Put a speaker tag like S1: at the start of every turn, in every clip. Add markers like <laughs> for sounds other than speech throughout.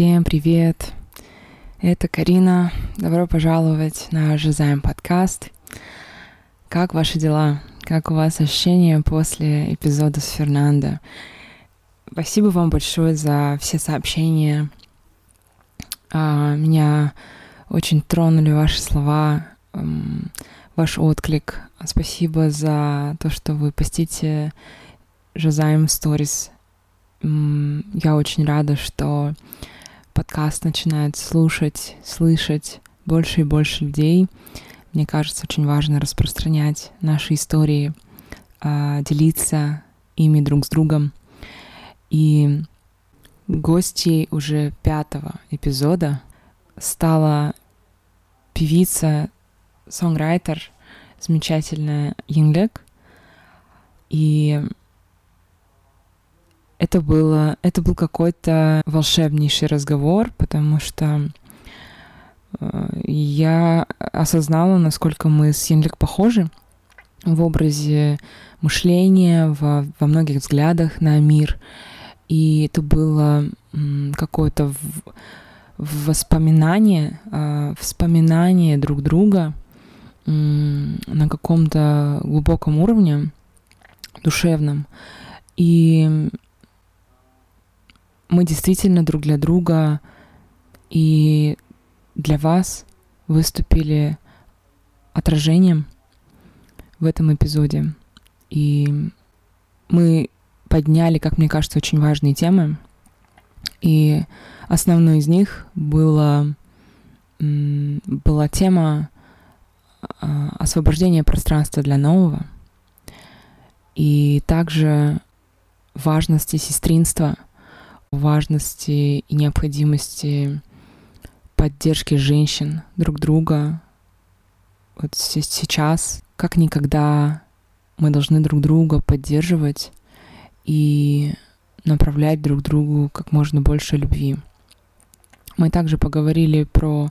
S1: Всем привет! Это Карина. Добро пожаловать на Жизаем подкаст. Как ваши дела? Как у вас ощущения после эпизода с Фернандо? Спасибо вам большое за все сообщения. А, меня очень тронули ваши слова, ваш отклик. Спасибо за то, что вы постите Жизаем Stories я очень рада, что подкаст начинает слушать, слышать больше и больше людей. Мне кажется, очень важно распространять наши истории, а, делиться ими друг с другом. И гостьей уже пятого эпизода стала певица, сонграйтер, замечательная Йинлек. И это было, это был какой-то волшебнейший разговор, потому что э, я осознала, насколько мы с Янлик похожи в образе мышления, во, во многих взглядах на мир. И это было какое-то воспоминание, э, вспоминание друг друга на каком-то глубоком уровне, душевном. И мы действительно друг для друга и для вас выступили отражением в этом эпизоде. И мы подняли, как мне кажется, очень важные темы. И основной из них было, была тема а, освобождения пространства для нового и также важности сестринства — важности и необходимости поддержки женщин друг друга. Вот сейчас, как никогда, мы должны друг друга поддерживать и направлять друг другу как можно больше любви. Мы также поговорили про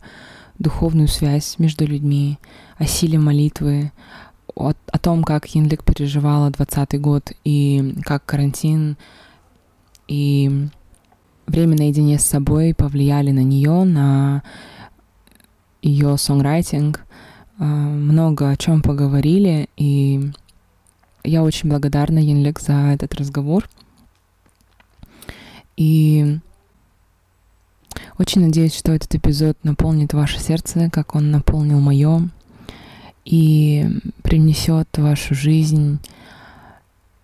S1: духовную связь между людьми, о силе молитвы, о, о том, как Йинлик переживала 20 год и как карантин и время наедине с собой повлияли на нее, на ее сонграйтинг. Много о чем поговорили, и я очень благодарна Янлек за этот разговор. И очень надеюсь, что этот эпизод наполнит ваше сердце, как он наполнил мое, и принесет в вашу жизнь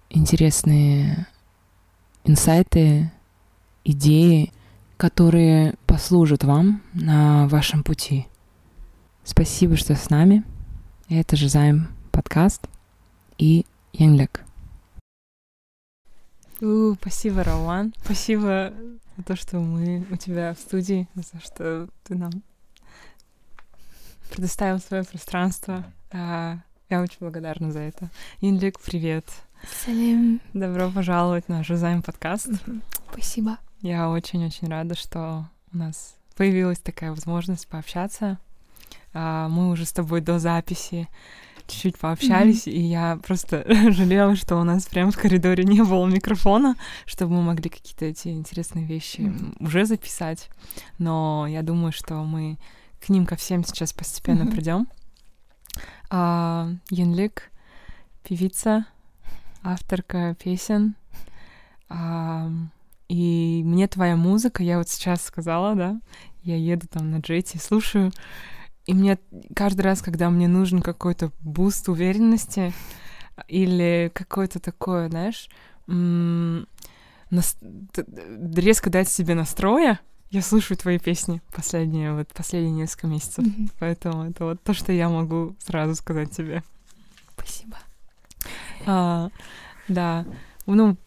S1: интересные инсайты, идеи, которые послужат вам на вашем пути. Спасибо, что с нами. Это же Займ подкаст и Янглек.
S2: У, спасибо, Роман. Спасибо за то, что мы у тебя в студии, за то, что ты нам предоставил свое пространство. А, я очень благодарна за это. Инлик, привет.
S3: Салим.
S2: Добро пожаловать на Жизаем подкаст.
S3: Спасибо.
S2: Я очень-очень рада, что у нас появилась такая возможность пообщаться. А, мы уже с тобой до записи чуть-чуть пообщались, mm-hmm. и я просто <laughs> жалела, что у нас прямо в коридоре не было микрофона, чтобы мы могли какие-то эти интересные вещи mm-hmm. уже записать. Но я думаю, что мы к ним ко всем сейчас постепенно mm-hmm. придем. А, Янлик, певица, авторка песен. А, и мне твоя музыка, я вот сейчас сказала, да, я еду там на Jet е, слушаю, и мне каждый раз, когда мне нужен какой-то boost уверенности или какое-то такое, знаешь, нас... резко дать себе настроя, я слушаю твои песни последние, вот последние несколько месяцев. Mm-hmm. Поэтому это вот то, что я могу сразу сказать тебе.
S3: Спасибо.
S2: А, да. Ну,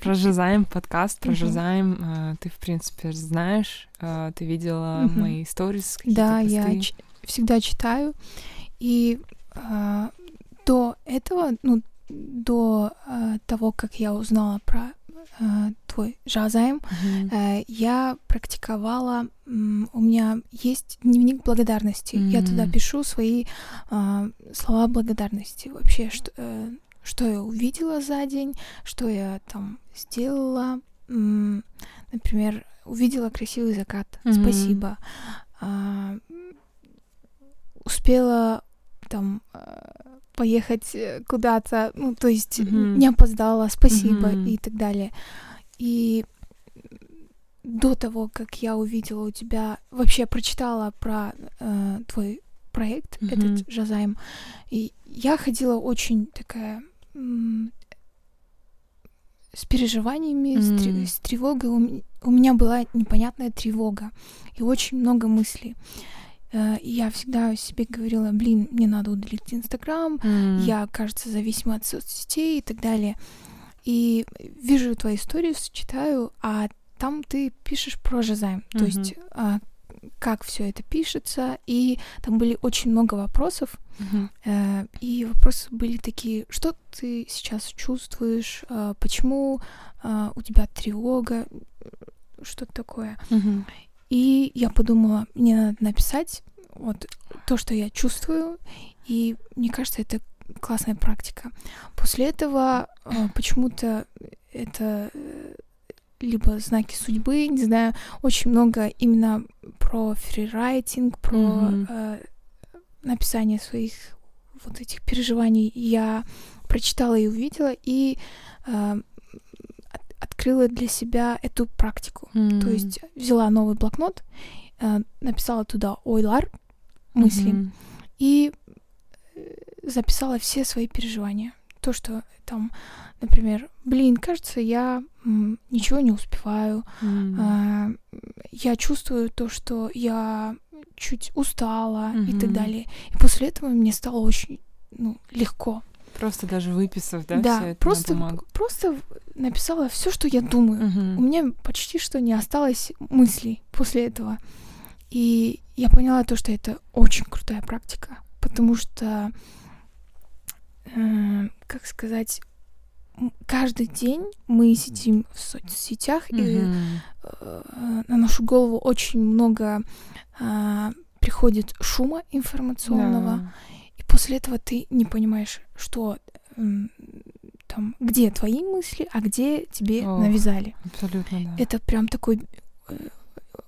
S2: про Жизаем подкаст, про Жизаем uh ты, в принципе, знаешь, uh, ты видела uh-huh. мои сторис,
S3: Да, посты. я ч- всегда читаю, и uh, до этого, ну, до того, как я узнала про твой Жазаем, uh, я практиковала, у меня есть дневник благодарности, uh-huh. я туда пишу свои слова благодарности вообще, что... Что я увидела за день, что я там сделала. например, увидела красивый закат,
S1: Мгм.
S3: спасибо. А, успела там а, поехать э, куда-то, ну, то есть
S1: Мгм.
S3: не опоздала, спасибо
S1: Мгм.
S3: и так далее. И до того, как я увидела у тебя, вообще прочитала про э, твой проект,
S1: Мгм.
S3: этот Жазайм, и я ходила очень такая с переживаниями, с, тре-
S1: М.
S3: с тревогой. У, у меня была непонятная тревога и очень много мыслей. Э, и я всегда себе говорила, блин, мне надо удалить Инстаграм,
S1: М.
S3: я, кажется, зависима от соцсетей и так далее. И вижу твои истории, читаю, а там ты пишешь про Жазайм, то
S1: Мгм.
S3: есть а, как все это пишется, и там были очень много вопросов,
S1: Мгм.
S3: э, и вопросы были такие, что ты сейчас чувствуешь, э, почему э, у тебя тревога, что-то такое.
S1: Мгм.
S3: И я подумала, мне надо написать вот то, что я чувствую, и мне кажется, это классная практика. После этого э, почему-то это э, либо знаки судьбы, не знаю, очень много именно про фрирайтинг, про
S1: Мгм.
S3: э, написание своих вот этих переживаний я прочитала и увидела, и э, от- открыла для себя эту практику. То
S1: М.
S3: есть взяла новый блокнот, э, написала туда ойлар, мысли,
S1: Мгм.
S3: и э, записала все свои переживания. То, что там, например, блин, кажется, я ничего не успеваю, а, я чувствую то, что я чуть устала и так далее. И после этого мне стало очень ну, легко.
S1: Просто даже выписав, да,
S3: Да,
S1: всё это
S3: просто,
S1: на бумагу.
S3: просто написала все, что я думаю. У
S1: Мгм.
S3: меня почти что не осталось мыслей после этого. И я поняла то, что это очень крутая практика, потому что, э, как сказать, каждый день мы сидим в соцсетях, и
S1: Мгм.
S3: э, на нашу голову очень много а, приходит шума информационного,
S1: Да.
S3: и после этого ты не понимаешь, что м, там, где твои мысли, а где тебе
S1: Ох.
S3: навязали.
S1: Абсолютно, да.
S3: Это прям такой э,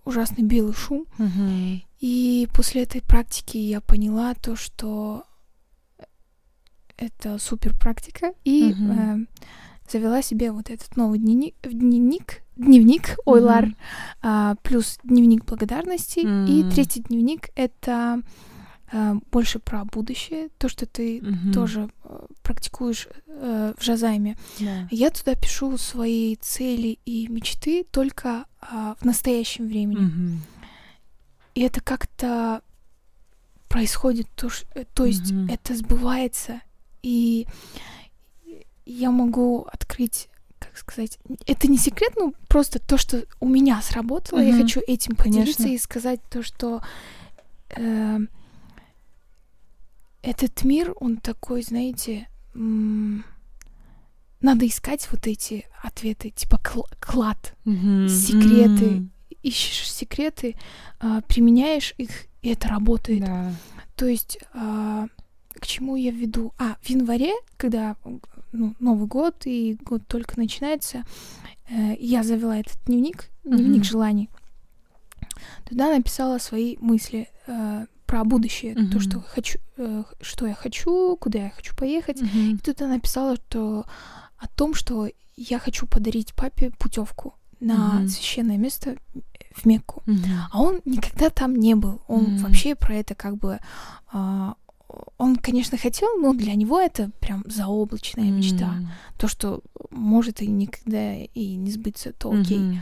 S3: ужасный белый шум.
S1: Мгм.
S3: И после этой практики я поняла то, что это супер практика, и
S1: Мгм.
S3: э, завела себе вот этот новый дневник, дневник, дневник Ойлар,
S1: Мгм.
S3: а, плюс дневник благодарности, и
S1: М.
S3: третий дневник это э, больше про будущее, то, что ты
S1: Мгм.
S3: тоже э, практикуешь э, в Жазайме.
S1: Да.
S3: Я туда пишу свои цели и мечты только а, в настоящем времени.
S1: Мгм.
S3: И это как-то происходит, то, э, то есть
S1: Мгм.
S3: это сбывается, и я могу открыть, как сказать, это не секрет, ну просто то, что у меня сработало, я
S1: Мгм.
S3: хочу этим поделиться
S1: Конечно.
S3: и сказать то, что э, этот мир, он такой, знаете, надо искать вот эти ответы, типа кл- клад,
S1: Мгм.
S3: секреты.
S1: М.
S3: ищешь секреты, а, применяешь их, и это работает.
S1: Да.
S3: То есть а, к чему я веду? А, в январе, когда ну, Новый год и год только начинается, э, я завела этот дневник, дневник
S1: Мгм.
S3: желаний. Туда написала свои мысли э, про будущее, то,
S1: Мгм.
S3: что хочу, э, что я хочу, куда я хочу поехать.
S1: Мгм.
S3: И туда написала то, о том, что я хочу подарить папе путевку на
S1: Мгм.
S3: священное место в Мекку.
S1: Мгм.
S3: А он никогда там не был. Он
S1: Мгм.
S3: вообще про это как бы... а, он, конечно, хотел, но для него это прям заоблачная мечта.
S1: М.
S3: То, что может и никогда и не сбыться, то окей.
S1: Мгм.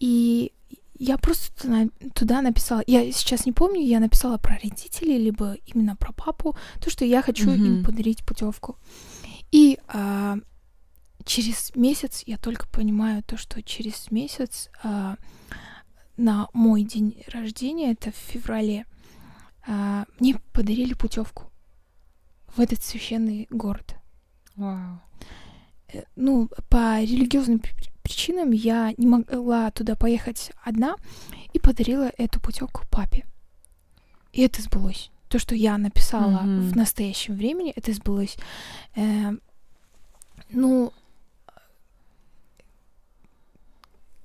S3: И я просто туда, написала, я сейчас не помню, я написала про родителей, либо именно про папу, то, что я хочу им
S1: Мгм.
S3: подарить путевку. И а, через месяц я только понимаю то, что через месяц а, на мой день рождения, это в феврале, а, мне подарили путевку в этот священный город.
S1: Вау.
S3: Э, ну, по религиозным при- причинам я не могла туда поехать одна и подарила эту путевку папе. И это сбылось. То, что я написала
S1: Мгм.
S3: в настоящем времени, это сбылось. Э, ну,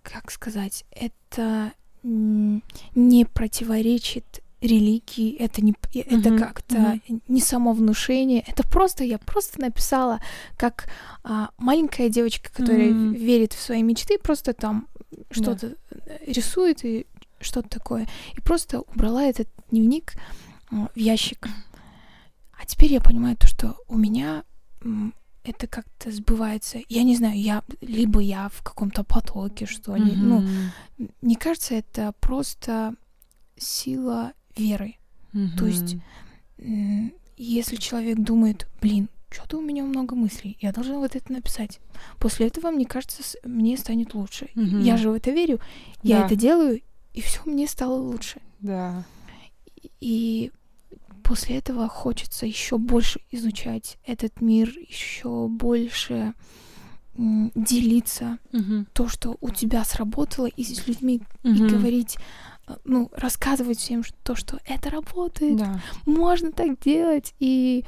S3: как сказать, это не противоречит религии, это не это
S1: Мгм,
S3: как-то не самовнушение, это просто я просто написала как а, маленькая девочка, которая
S1: Мгм.
S3: верит в свои мечты, просто там что-то э, рисует и что-то такое, и просто убрала этот дневник а, в ящик. А теперь я понимаю то, что у меня это как-то сбывается. Я не знаю, я либо я в каком-то потоке, что ли. Ну,
S1: Мгм.
S3: мне кажется, это просто сила веры. то есть Если человек думает, блин, что-то у меня много мыслей, я должна вот это написать. После этого, мне кажется, мне станет лучше.
S1: Мгм.
S3: Я же в это верю, я
S1: Да.
S3: это делаю, и все мне стало лучше.
S1: Да.
S3: И после этого хочется еще больше изучать этот мир, еще больше делиться
S1: Мгм.
S3: то, что у тебя сработало, и с людьми и
S1: Мгм.
S3: говорить, ну, рассказывать всем то, что это работает,
S1: Да.
S3: можно так делать, и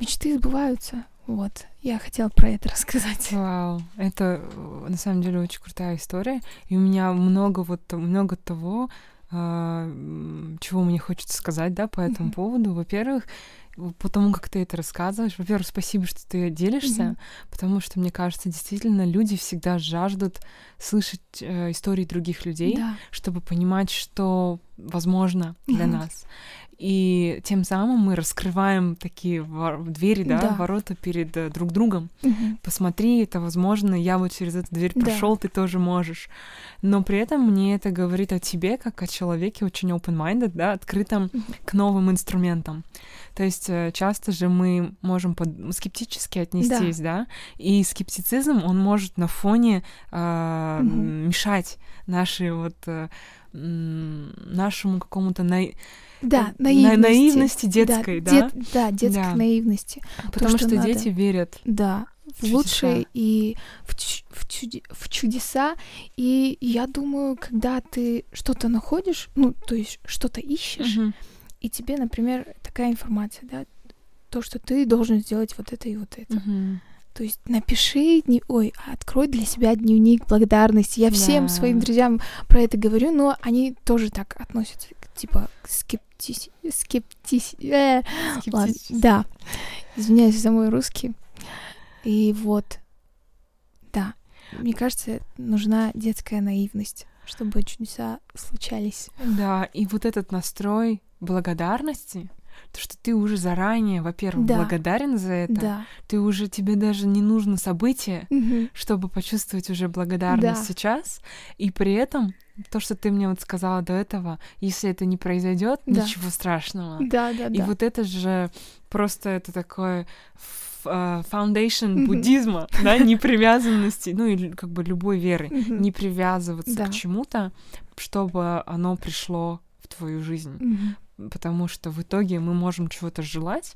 S3: мечты сбываются. Вот, я хотела про это рассказать. <laughs>
S1: Вау, это э, на самом деле очень крутая история, и у меня много вот много того, а, чего мне хочется сказать, да, по этому поводу. Во-первых, в- по тому, как ты это рассказываешь, во-первых, спасибо, что ты делишься,
S3: Мгм.
S1: потому что мне кажется, действительно, люди всегда жаждут слышать э, истории других людей,
S3: Да.
S1: чтобы понимать, что возможно для
S3: Мгм. <laughs>
S1: нас. И тем самым мы раскрываем такие вор- двери, да,
S3: Да.
S1: ворота перед э, друг другом.
S3: Мгм.
S1: Посмотри, это возможно, я вот через эту дверь
S3: Да.
S1: прошел, ты тоже можешь. Но при этом мне это говорит о тебе, как о человеке очень open-minded, да, открытом
S3: Мгм.
S1: к новым инструментам. То есть э, часто же мы можем под- скептически отнестись, да. и скептицизм, он может на фоне
S3: Мгм.
S1: м, мешать нашей вот э, нашему какому-то наи-
S3: Да,
S1: на-
S3: наивности.
S1: наивности детской, да,
S3: дет- да, детской
S1: Да.
S3: наивности.
S1: потому
S3: что
S1: что,
S3: надо.
S1: дети верят.
S3: Да, в
S1: Чудеса.
S3: лучшее и в, чу- в, чуде- в чудеса. И я думаю, когда ты что-то находишь, ну, то есть что-то ищешь,
S1: Мгм.
S3: и тебе, например, такая информация, да, то, что ты должен сделать вот это и вот это.
S1: Мгм.
S3: То есть напиши, дни... ой, открой для себя дневник благодарности. Я всем
S1: Да.
S3: своим друзьям про это говорю, но они тоже так относятся, типа, к скептис... скептис... э, Ладно, да. Извиняюсь за мой русский. И вот, да, мне кажется, нужна детская наивность, чтобы чудеса случались.
S1: Да, и вот этот настрой благодарности, то, что ты уже заранее, во-первых,
S3: Да.
S1: благодарен за это,
S3: Да.
S1: ты уже, тебе даже не нужно событие,
S3: Мгм.
S1: чтобы почувствовать уже благодарность
S3: Да.
S1: сейчас, и при этом то, что ты мне вот сказала до этого, если это не произойдет,
S3: Да.
S1: ничего страшного.
S3: Да, да,
S1: И
S3: да.
S1: вот это же просто это такое э, foundation
S3: Мгм.
S1: буддизма, <laughs> да, непривязанности, ну и как бы любой веры,
S3: Мгм.
S1: не привязываться
S3: Да.
S1: к чему-то, чтобы оно пришло в твою жизнь.
S3: Мгм.
S1: Потому что в итоге мы можем чего-то желать,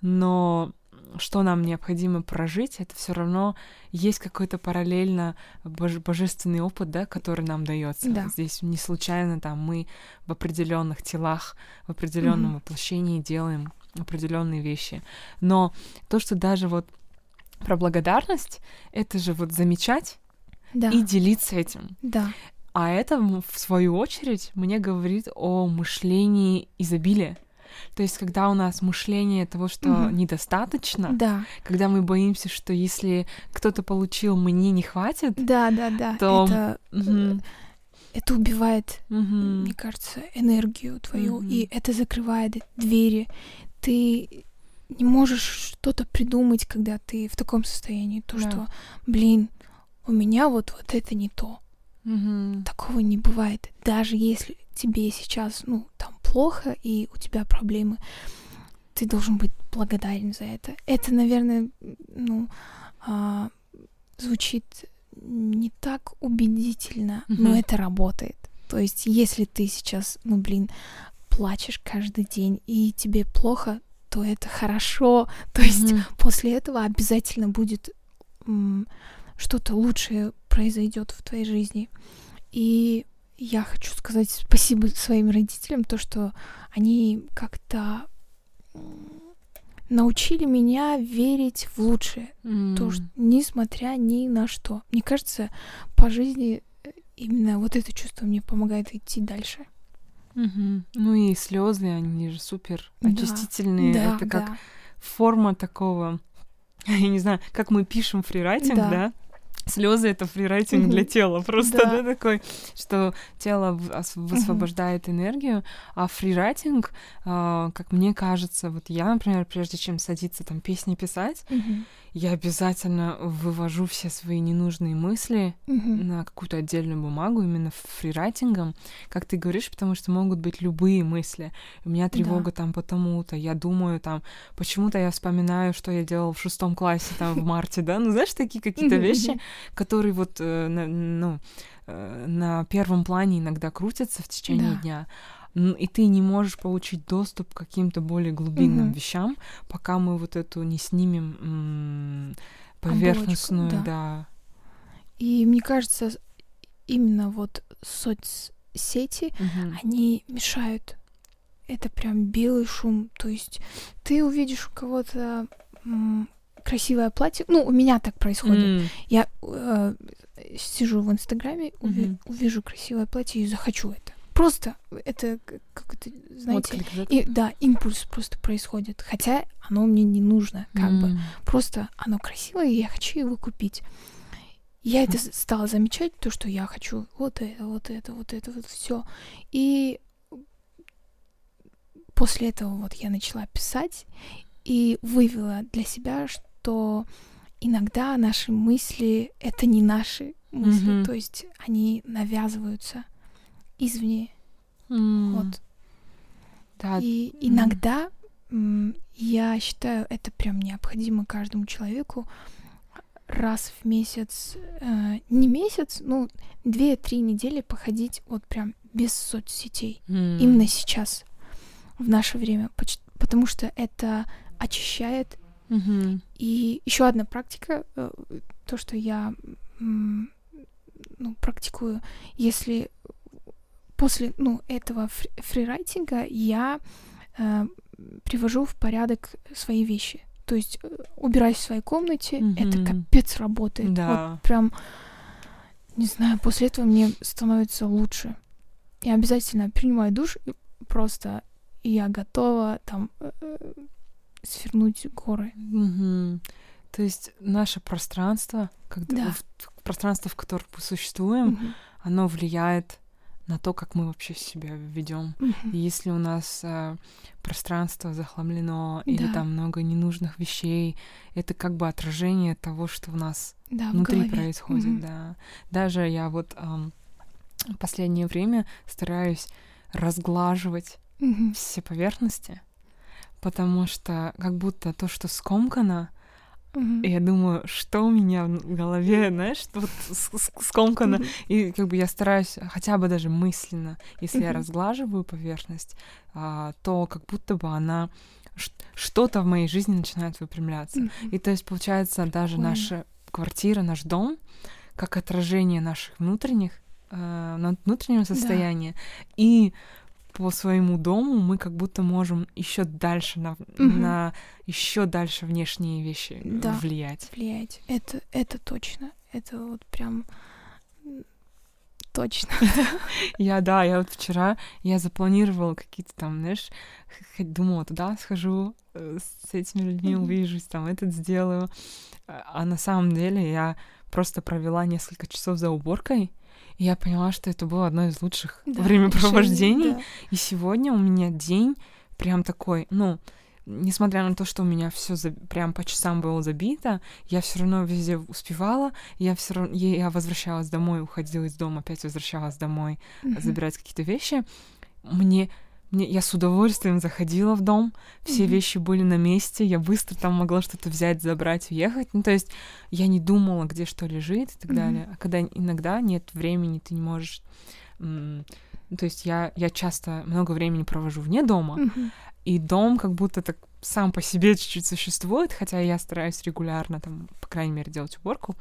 S1: но что нам необходимо прожить, это все равно есть какой-то параллельно боже- божественный опыт, да, который нам дается.
S3: Да.
S1: Здесь не случайно там мы в определенных телах, в определенном
S3: Мгм.
S1: воплощении делаем определенные вещи. Но то, что даже вот про благодарность, это же вот замечать
S3: Да,
S1: и делиться этим.
S3: да,
S1: А это, в свою очередь, мне говорит о мышлении изобилия. То есть, когда у нас мышление того, что
S3: Мгм.
S1: недостаточно,
S3: да,
S1: когда мы боимся, что если кто-то получил, мне не хватит,
S3: да, да, да.
S1: То-
S3: Это,
S1: мгм,
S3: это убивает
S1: мгм,
S3: мне кажется, энергию твою,
S1: Мгм.
S3: и это закрывает двери. Ты не можешь что-то придумать, когда ты в таком состоянии. То,
S1: Да.
S3: что, блин, у меня вот, вот это не то.
S1: Мгм,
S3: Такого не бывает. Даже если тебе сейчас, ну, там плохо, и у тебя проблемы, ты должен быть благодарен за это. Это, наверное, ну, а, звучит не так убедительно, но
S1: Мгм.
S3: это работает. То есть, если ты сейчас, ну, блин, плачешь каждый день, и тебе плохо, то это хорошо. То есть,
S1: мгм.
S3: после этого обязательно будет что-то лучшее произойдет в твоей жизни. И я хочу сказать спасибо своим родителям, то, что они как-то научили меня верить в лучшее. То,
S1: М,
S3: что несмотря ни на что. Мне кажется, по жизни э, именно вот это чувство мне помогает идти дальше.
S1: Угу. Ну и слезы, они же супер очистительные.
S3: Да,
S1: это как
S3: да.
S1: форма такого, <laughs> я не знаю, как мы пишем фрирайтинг,
S3: Да.
S1: да? Слезы это фрирайтинг для тела, просто
S3: Да.
S1: да, такой, что тело высвобождает энергию, а фрирайтинг, а, как мне кажется, вот я, например, прежде чем садиться там песни писать. Я обязательно вывожу все свои ненужные мысли
S3: Мгм.
S1: на какую-то отдельную бумагу, именно фрирайтингом, как ты говоришь, потому что могут быть любые мысли. У меня тревога там потому-то, я думаю там, почему-то я вспоминаю, что я делала в шестом классе там в марте, да, ну знаешь, такие какие-то вещи, которые вот, э, на, ну, э, на первом плане иногда крутятся в течение
S3: Да.
S1: дня. И ты не можешь получить доступ к каким-то более глубинным
S3: Мгм.
S1: вещам, пока мы вот эту не снимем м, поверхностную,
S3: да.
S1: да.
S3: И мне кажется, именно вот соцсети,
S1: Мгм.
S3: они мешают. Это прям белый шум. То есть ты увидишь у кого-то м, красивое платье. Ну, у меня так происходит.
S1: М.
S3: Я э, сижу в Инстаграме, уви-
S1: Мгм.
S3: увижу красивое платье и захочу это. Просто это к- как-то, знаете,
S1: Отклик, да,
S3: и, да, импульс просто происходит. Хотя оно мне не нужно, как бы.
S1: М.
S3: Просто оно красивое, и я хочу его купить. Я это стала замечать, то, что я хочу вот это, вот это, вот это, вот все. И после этого вот я начала писать и вывела для себя, что иногда наши мысли — это не наши мысли,
S1: Мгм.
S3: то есть они навязываются извне.
S1: М.
S3: Вот.
S1: Да,
S3: И иногда м, я считаю, это прям необходимо каждому человеку раз в месяц, э, не месяц, ну, две-три недели походить вот прям без соцсетей.
S1: м.
S3: Именно сейчас, в наше время. Потому что это очищает.
S1: Мгм.
S3: И еще одна практика, э, то, что я ну, практикую, если после ну, этого фри- фрирайтинга я э, привожу в порядок свои вещи. То есть э, убираюсь в своей комнате, это
S1: Мгм.
S3: капец работает.
S1: Да.
S3: Вот прям, не знаю, после этого мне становится лучше. Я обязательно принимаю душ, и просто я готова там э, свернуть горы.
S1: Мгм. То есть наше пространство, когда
S3: Да.
S1: в- пространство, в котором мы существуем,
S3: Мгм.
S1: оно влияет на то, как мы вообще себя ведем. И если у нас э, пространство захламлено или
S3: Да.
S1: там много ненужных вещей, это как бы отражение того, что у нас
S3: Да,
S1: внутри происходит,
S3: Мгм.
S1: да. Даже я вот в последнее время стараюсь разглаживать
S3: Мгм.
S1: все поверхности, потому что как будто то, что скомкано,
S3: Мгм.
S1: и я думаю, что у меня в голове, знаешь, вот скомкано,
S3: Мгм.
S1: и как бы я стараюсь хотя бы даже мысленно, если я
S3: Мгм.
S1: разглаживаю поверхность, а, то как будто бы она что-то в моей жизни начинает выпрямляться.
S3: Мгм.
S1: И то есть получается даже наша квартира, наш дом, как отражение наших внутренних, э, внутреннего состояния. И по своему дому мы как будто можем еще дальше на,
S3: Мгм.
S1: на еще дальше внешние вещи э,
S3: Да.
S1: влиять.
S3: влиять. Это, это точно. Это вот прям точно. <laughs>
S1: Я, да, я вот вчера, я запланировала какие-то там, знаешь, думала, туда схожу, э, с этими людьми увижусь, там это сделаю. А а на самом деле я просто провела несколько часов за уборкой, и я поняла, что это было одно из лучших
S3: Да,
S1: времяпровождений.
S3: решение,
S1: И сегодня у меня день прям такой, ну, несмотря на то, что у меня все прям по часам было забито, я все равно везде успевала, я все равно я возвращалась домой, уходила из дома, опять возвращалась домой,
S3: да. Мгм.
S1: забирать какие-то вещи. Мне мне, я с удовольствием заходила в дом, все
S3: Мгм.
S1: вещи были на месте, я быстро там могла что-то взять, забрать, уехать. Ну, то есть я не думала, где что лежит и так
S3: Мгм.
S1: далее. А когда иногда нет времени, ты не можешь... м, ну, то есть я, я часто много времени провожу вне дома,
S3: Мгм.
S1: и дом как будто так сам по себе чуть-чуть существует, хотя я стараюсь регулярно, там, по крайней мере, делать уборку,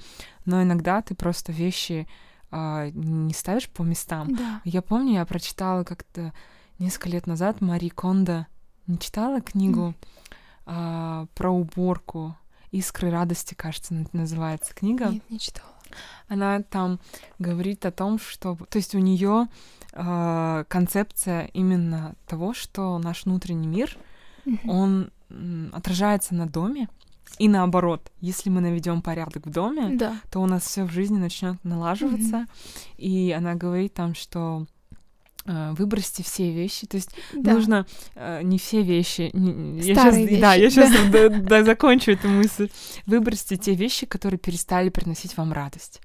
S1: но иногда ты просто вещи а, не ставишь по местам.
S3: Да.
S1: Я помню, я прочитала как-то несколько лет назад Мари Кондо. Не читала книгу а, про уборку? «Искры радости», кажется, на- называется книга.
S3: Нет, не читала.
S1: Она там говорит о том, что, то есть у нее э, концепция именно того, что наш внутренний мир,
S3: Мгм.
S1: он м, отражается на доме, и наоборот, если мы наведем порядок в доме,
S3: Да.
S1: то у нас все в жизни начнет налаживаться. И она говорит там, что выбросьте все вещи, то есть
S3: Да.
S1: нужно э, не все вещи. не- я
S3: Старые
S1: щас- Да, я
S3: вещи,
S1: сейчас <laughs> закончу эту мысль. Выбросьте те вещи, которые перестали приносить вам радость.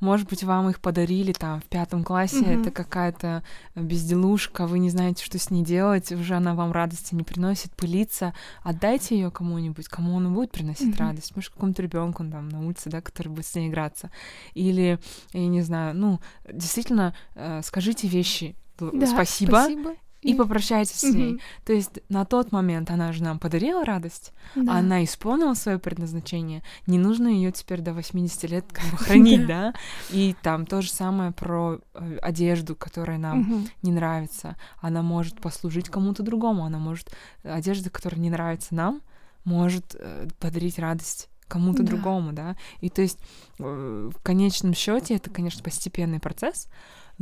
S1: Может быть, вам их подарили там в пятом классе,
S3: Мгм.
S1: это какая-то безделушка, вы не знаете, что с ней делать, уже она вам радости не приносит, пылится. Отдайте ее кому-нибудь, кому она будет приносить
S3: Мгм.
S1: радость. Может, какому-то ребенку там на улице, да, который будет с ней играться. Или, я не знаю, ну, действительно, э, скажите вещи.
S3: Да,
S1: спасибо,
S3: спасибо.
S1: и попрощайтесь с ней. То есть на тот момент она же нам подарила радость,
S3: Да.
S1: она исполнила свое предназначение, не нужно ее теперь до 80 лет как бы <laughs> хранить, да? И там то же самое про э, одежду, которая нам
S3: Мгм.
S1: не нравится. Она может послужить кому-то другому, она может одежда, которая не нравится нам, может э, подарить радость кому-то
S3: Да.
S1: другому, да. И то есть э, в конечном счете это, конечно, постепенный процесс,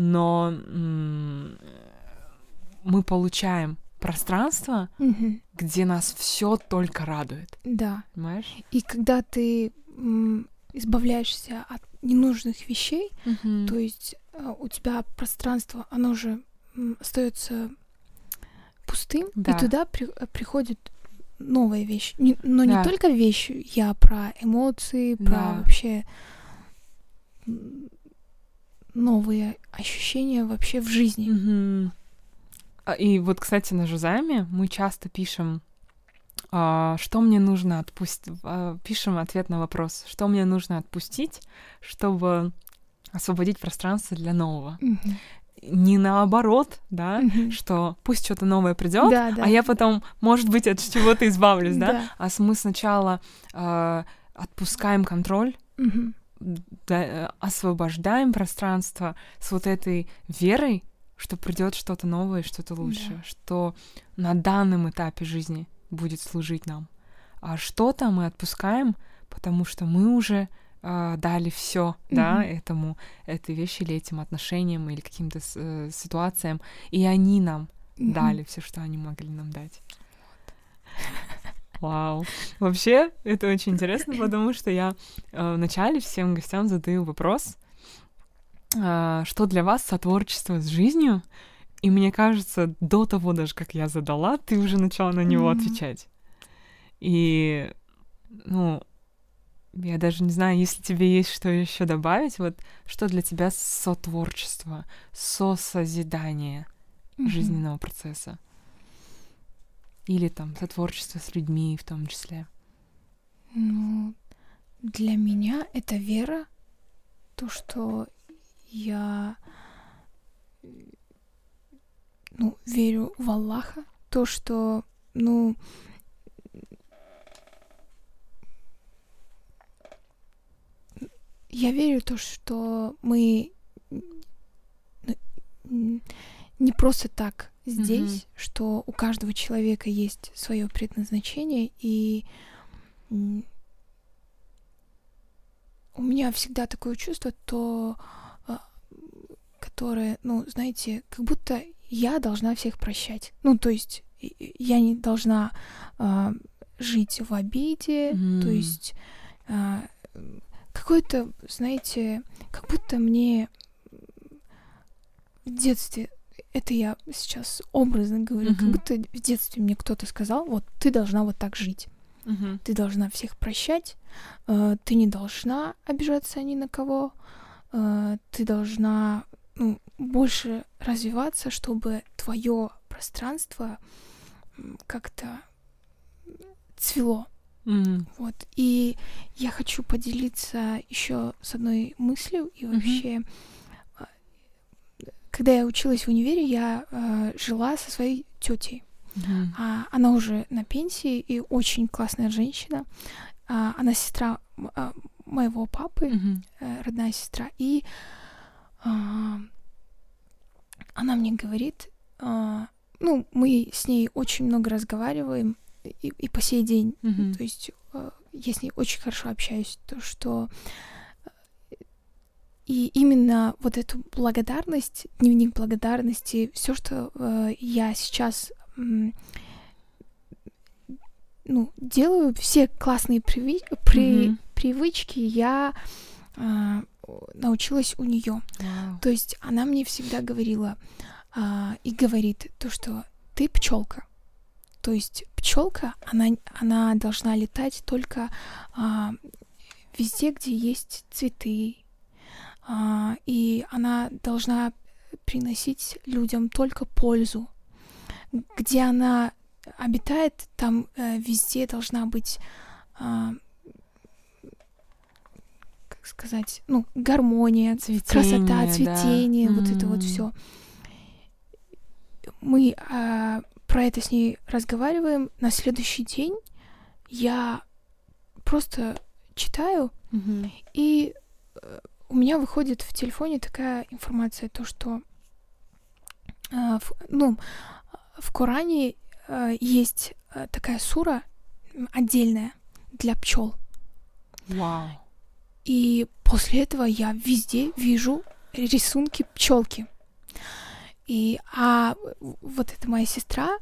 S1: но мы получаем пространство,
S3: Мгм.
S1: где нас все только радует,
S3: Да.
S1: понимаешь?
S3: И когда ты избавляешься от ненужных вещей, то есть э, у тебя пространство, оно же остается пустым,
S1: Да.
S3: и туда при- э, приходит новая вещь. Не- но
S1: Да.
S3: не только вещи, я про эмоции, про
S1: Да.
S3: вообще новые ощущения вообще в жизни.
S1: А, И вот, кстати, на Жузайме мы часто пишем, а, что мне нужно отпустить, пишем ответ на вопрос, что мне нужно отпустить, чтобы освободить пространство для нового.
S3: Мгм.
S1: Не наоборот, да,
S3: Мгм.
S1: что пусть что-то новое придет,
S3: Да, да.
S1: а я потом, может быть, от чего-то избавлюсь, да?
S3: Да.
S1: А мы сначала а, отпускаем контроль,
S3: Мгм.
S1: Да, э, освобождаем пространство с вот этой верой, что придет что-то новое, что-то лучшее,
S3: Да.
S1: что на данном этапе жизни будет служить нам. А что-то мы отпускаем, потому что мы уже а, дали все, да,
S3: Мгм.
S1: этому этой вещи или этим отношениям или каким-то э, ситуациям, и они нам
S3: Мгм.
S1: дали все, что они могли нам дать. Вау. Вообще, это очень интересно, потому что я э, вначале всем гостям задаю вопрос, а, что для вас сотворчество с жизнью? И мне кажется, до того даже, как я задала, ты уже начала на него отвечать. И, ну, я даже не знаю, если тебе есть что еще добавить, вот что для тебя сотворчество, сосозидание
S3: Мгм.
S1: жизненного процесса. Или там сотворчество с людьми в том числе.
S3: Ну, для меня это вера, то, что я ну, верю в Аллаха, то, что, ну, я верю в то, что мы ну, не просто так здесь, что у каждого человека есть свое предназначение, и у меня всегда такое чувство, то, а, которое, ну, знаете, как будто я должна всех прощать. Ну, то есть я не должна а, жить в обиде, то
S1: Мгм.
S3: есть а, какое-то, знаете, как будто мне в детстве, это я сейчас образно говорю, как
S1: Мгм.
S3: будто в детстве мне кто-то сказал, вот ты должна вот так жить, ты должна всех прощать, э, ты не должна обижаться ни на кого, э, ты должна ну, больше развиваться, чтобы твое пространство как-то цвело.
S1: Мгм.
S3: Вот. И я хочу поделиться еще с одной мыслью. И вообще, а, когда я училась в универе, я э, жила со своей тетей.
S1: Мгм.
S3: А, она уже на пенсии и очень классная женщина. А, она сестра а, моего папы,
S1: Мгм.
S3: э, родная сестра. И а, она мне говорит, а, ну, мы с ней очень много разговариваем и, и по сей день.
S1: Мгм.
S3: То есть э, я с ней очень хорошо общаюсь. То, что э, и именно вот эту благодарность, дневник благодарности, все, что э, я сейчас м, ну, делаю, все классные приви- при-
S1: Мгм.
S3: привычки я а, научилась у нее.
S1: Вау.
S3: То есть она мне всегда говорила а, и говорит то, что ты пчелка. То есть пчелка, она, она должна летать только а, везде, где есть цветы. А, и она должна приносить людям только пользу. Где она обитает, там э, везде должна быть, а, как сказать, ну, гармония, красота,
S1: да.
S3: цветение, вот это вот все. Мы а, про это с ней разговариваем. На следующий день я просто читаю,
S1: Мгм.
S3: и э, у меня выходит в телефоне такая информация, то что а, в- ну, в Коране а, есть а, такая сура отдельная для пчел.
S1: Вау.
S3: И после этого я везде вижу рисунки пчелки. И а вот эта моя сестра,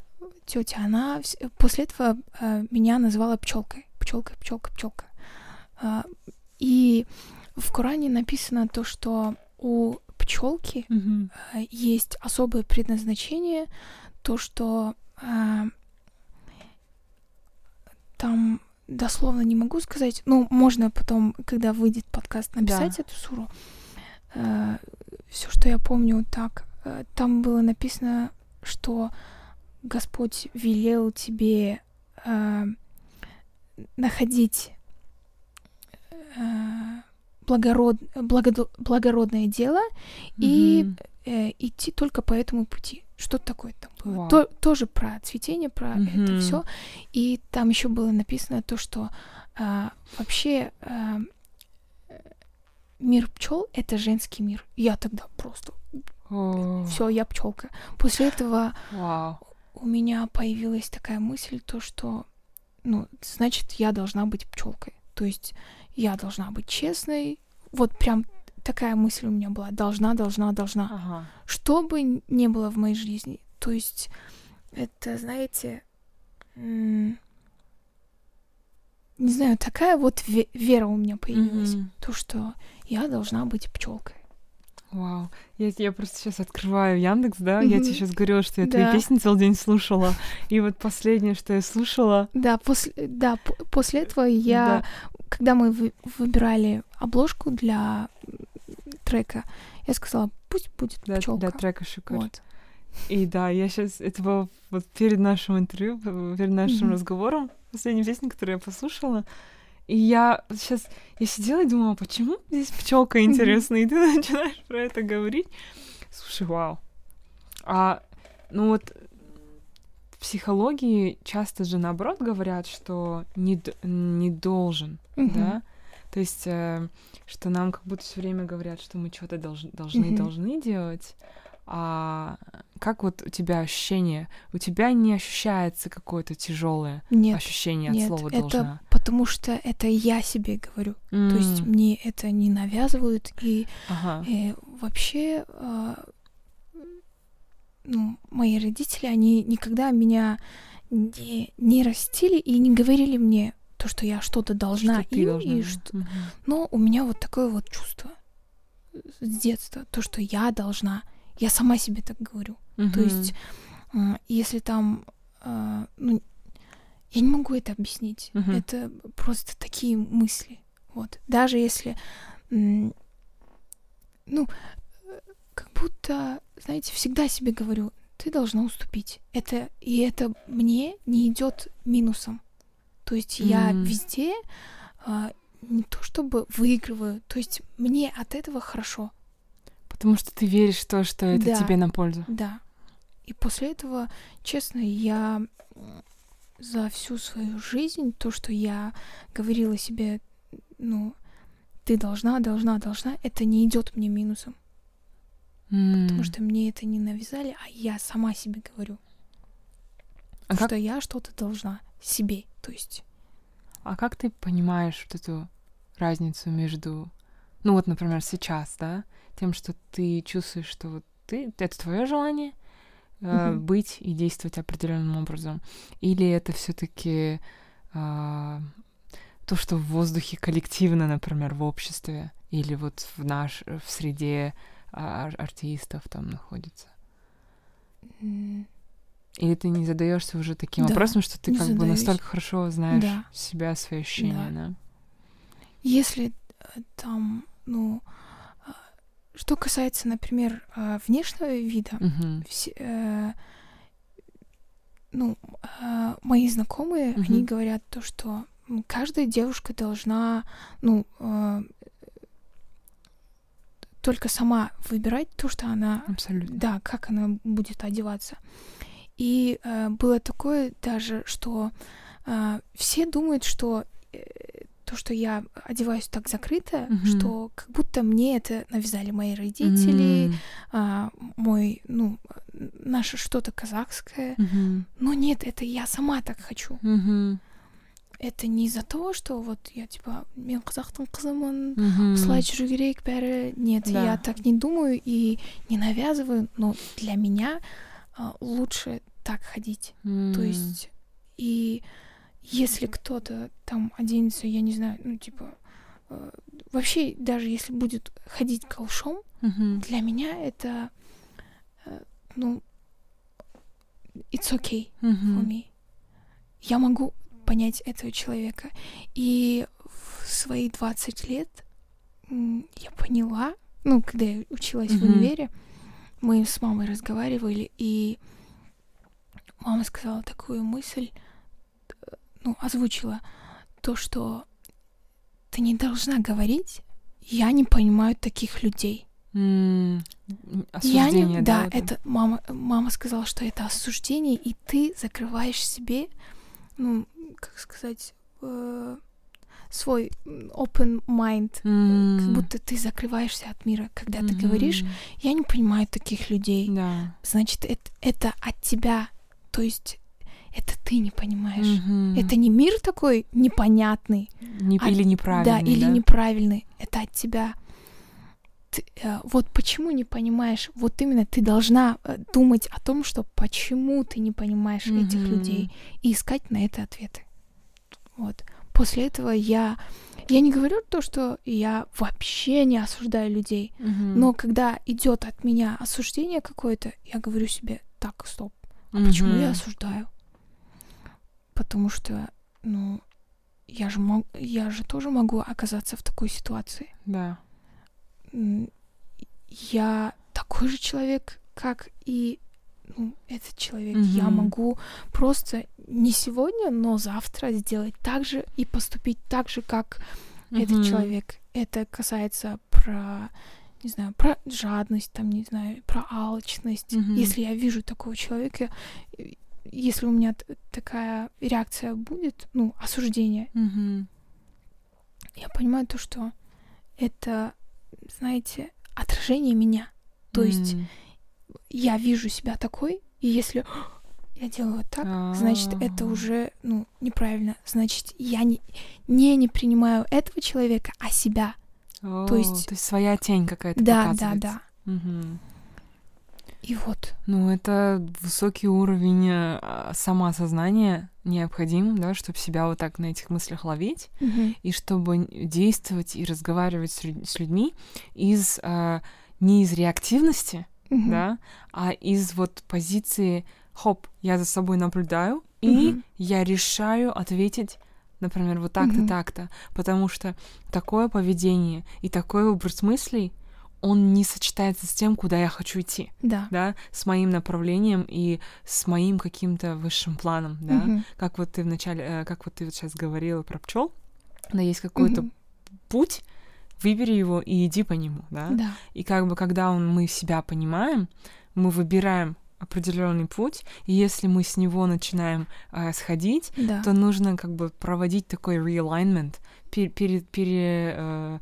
S3: тетя, она после этого э, меня называла пчелкой. Пчелка, пчелка, пчелка. и в Коране написано то, что у пчелки
S1: Мгм.
S3: э, есть особое предназначение, то, что э, там дословно не могу сказать, ну, можно потом, когда выйдет подкаст, написать
S1: Да.
S3: эту суру. все, что я помню, так, э, там было написано, что Господь велел тебе э, находить э, благород, благодо- благородное дело и
S1: Мгм.
S3: э, идти только по этому пути. Что такое там было?
S1: Вау.
S3: То- тоже про цветение, про это
S1: Мгм.
S3: все. И там еще было написано то, что а, вообще а, мир пчел это женский мир. Я тогда просто
S1: О,
S3: все, я пчелка. После этого
S1: Вау.
S3: у меня появилась такая мысль, то что, ну, значит, я должна быть пчелкой. То есть я должна быть честной. Вот прям такая мысль у меня была. Должна, должна, должна.
S1: Ага.
S3: Что бы ни было в моей жизни. То есть это, знаете, м, не знаю, такая вот ве- вера у меня появилась.
S1: Мгм.
S3: То, что я должна быть пчелкой.
S1: Вау. Я, я просто сейчас открываю Яндекс, да? Я
S3: Мгм.
S1: тебе сейчас говорила, что я
S3: Да.
S1: твои песни целый день слушала. И вот последнее, что я слушала.
S3: Да, после, да, после этого я, когда мы вы- выбирали обложку для трека, я сказала, пусть будет
S1: Да,
S3: пчелка.
S1: для трека Шукар.
S3: Вот.
S1: И да, я сейчас... Это было вот перед нашим интервью, перед нашим
S3: Мгм.
S1: разговором, последняя песня, которую я послушала. И я сейчас... Я сидела и думала, почему здесь пчелка интересная? И ты <laughs> начинаешь про это говорить. Слушай, вау. А, ну вот в психологии часто же наоборот говорят, что не, не должен,
S3: Мгм.
S1: да? То есть, э, что нам как будто все время говорят, что мы что-то должны, должны,
S3: Мгм.
S1: должны делать. А как вот у тебя ощущение? У тебя не ощущается какое-то тяжелое
S3: Нет,
S1: ощущение
S3: нет,
S1: от слова
S3: это
S1: должна?
S3: потому что это я себе говорю. То есть мне это не навязывают, и
S1: Ага.
S3: э, вообще, а, ну, мои родители, они никогда меня не, не растили и не говорили мне то, что я что-то должна
S1: Что
S3: им,
S1: должна,
S3: и
S1: да.
S3: что...
S1: Мгм.
S3: Но у меня вот такое вот чувство с детства, то, что я должна, я сама себе так говорю. То
S1: Мгм.
S3: есть, а, если там, а, ну, я не могу это объяснить.
S1: Мгм.
S3: Это просто такие мысли. Вот. Даже если, ну, э, как будто, знаете, всегда себе говорю, ты должна уступить. Это и это мне не идет минусом. То есть я
S1: М.
S3: везде а, не то чтобы выигрываю, то есть мне от этого хорошо.
S1: Потому что ты веришь в то, что это
S3: Да.
S1: тебе на пользу.
S3: Да. И после этого, честно, я за всю свою жизнь, то, что я говорила себе, ну, ты должна, должна, должна, это не идет мне минусом. Потому
S1: М.
S3: что мне это не навязали, а я сама себе говорю,
S1: А как,
S3: что я что-то должна себе. То есть,
S1: а как ты понимаешь вот эту разницу между Ну вот, например, сейчас, да, тем, что ты чувствуешь, что вот ты, это твое желание э,
S3: Мгм.
S1: быть и действовать определенным образом, или это все-таки то, что в воздухе коллективно, например, в обществе, или вот в наш в среде а, ар- артистов там находится. Или ты не задаешься уже таким
S3: Да,
S1: вопросом, что ты как бы
S3: задаюсь.
S1: настолько хорошо знаешь
S3: Да.
S1: себя, свои ощущения, да?
S3: Если э, там, ну, а, что касается, например, а, внешнего вида,
S1: Мгм.
S3: все, э, ну, а, мои знакомые, они
S1: Мгм.
S3: говорят то, что каждая девушка должна, ну, только сама выбирать то, что она,
S1: Абсолютно.
S3: да, как она будет одеваться. И э, было такое даже, что э, все думают, что э, то, что я одеваюсь так закрыто,
S1: Мгм.
S3: что как будто мне это навязали мои родители,
S1: М,
S3: а, мой, ну, наше что-то казахское.
S1: мгм,
S3: Но нет, это я сама так хочу.
S1: мгм,
S3: Это не из-за того, что вот я типа мен қазақтың қызымын
S1: мгм.
S3: осылай жүру керек бәрі нет
S1: Да.
S3: я так не думаю и не навязываю но для меня а, лучше так ходить то
S1: М,
S3: есть и если кто-то там оденется я не знаю ну типа э, вообще даже если будет ходить колшом
S1: мгм.
S3: для меня это э, ну it's okay for
S1: Мгм.
S3: me. Я могу понять этого человека. И в свои 20 лет я поняла, ну, когда я училась в
S1: Мгм.
S3: универе, мы с мамой разговаривали, и мама сказала такую мысль, э, ну, озвучила то, что ты не должна говорить, я не понимаю таких людей.
S1: М,
S3: Я не,
S1: да,
S3: да, это мама, мама сказала, что это осуждение, и ты закрываешь себе, ну, как сказать, э, свой open mind,
S1: М,
S3: как будто ты закрываешься от мира, когда ты говоришь, я не понимаю таких людей,
S1: Да.
S3: значит, это, это от тебя, то есть это ты не понимаешь.
S1: Мгм.
S3: Это не мир такой непонятный,
S1: Не-
S3: а-
S1: или неправильный,
S3: да, или неправильный. Это от тебя. Ты, э, вот почему не понимаешь? Вот именно ты должна э, думать о том, что почему ты не понимаешь этих
S1: Мгм.
S3: людей и искать на это ответы. Вот. После этого я я не говорю то, что я вообще не осуждаю людей,
S1: Мгм.
S3: но когда идет от меня осуждение какое-то, я говорю себе, так, стоп, а почему я осуждаю? Потому что, ну, я же, мог, я же тоже могу оказаться в такой ситуации.
S1: Да.
S3: М, Я такой же человек, как и ну, этот человек. Я
S1: Мгм.
S3: могу просто не сегодня, но завтра сделать так же и поступить так же, как этот
S1: Мгм.
S3: человек. Это касается про, не знаю, про жадность, там, не знаю, про алчность.
S1: Мгм.
S3: Если я вижу такого человека, если у меня такая реакция будет, ну, осуждение,
S1: Мгм.
S3: я понимаю то, что это, знаете, отражение меня. То есть
S1: М.
S3: я вижу себя такой, и если я делаю вот так, значит, это
S1: А.
S3: уже, ну, неправильно. Значит, я не, не, не принимаю этого человека, а себя.
S1: О,
S3: есть-
S1: то есть своя тень какая-то
S3: Да, да, да.
S1: Мгм.
S3: И вот.
S1: Ну, это высокий уровень а, самоосознания необходим, да, чтобы себя вот так на этих мыслях ловить, и чтобы действовать и разговаривать с, лю- с людьми из а, не из реактивности,
S3: Мгм.
S1: да, а из вот позиции хоп, я за собой наблюдаю, и я решаю ответить, например, вот так-то,
S3: Мгм.
S1: так-то, потому что такое поведение и такой образ мыслей, он не сочетается с тем, куда я хочу идти,
S3: Да.
S1: да, с моим направлением и с моим каким-то высшим планом, да,
S3: Мгм.
S1: как вот ты вначале, э, как вот ты вот сейчас говорила про пчел, да, есть какой-то
S3: Мгм.
S1: путь, выбери его и иди по нему, да,
S3: Да.
S1: и как бы когда он, мы себя понимаем, мы выбираем определенный путь, и если мы с него начинаем э, сходить,
S3: Да.
S1: то нужно как бы проводить такой realignment, пере, пере, пере, э,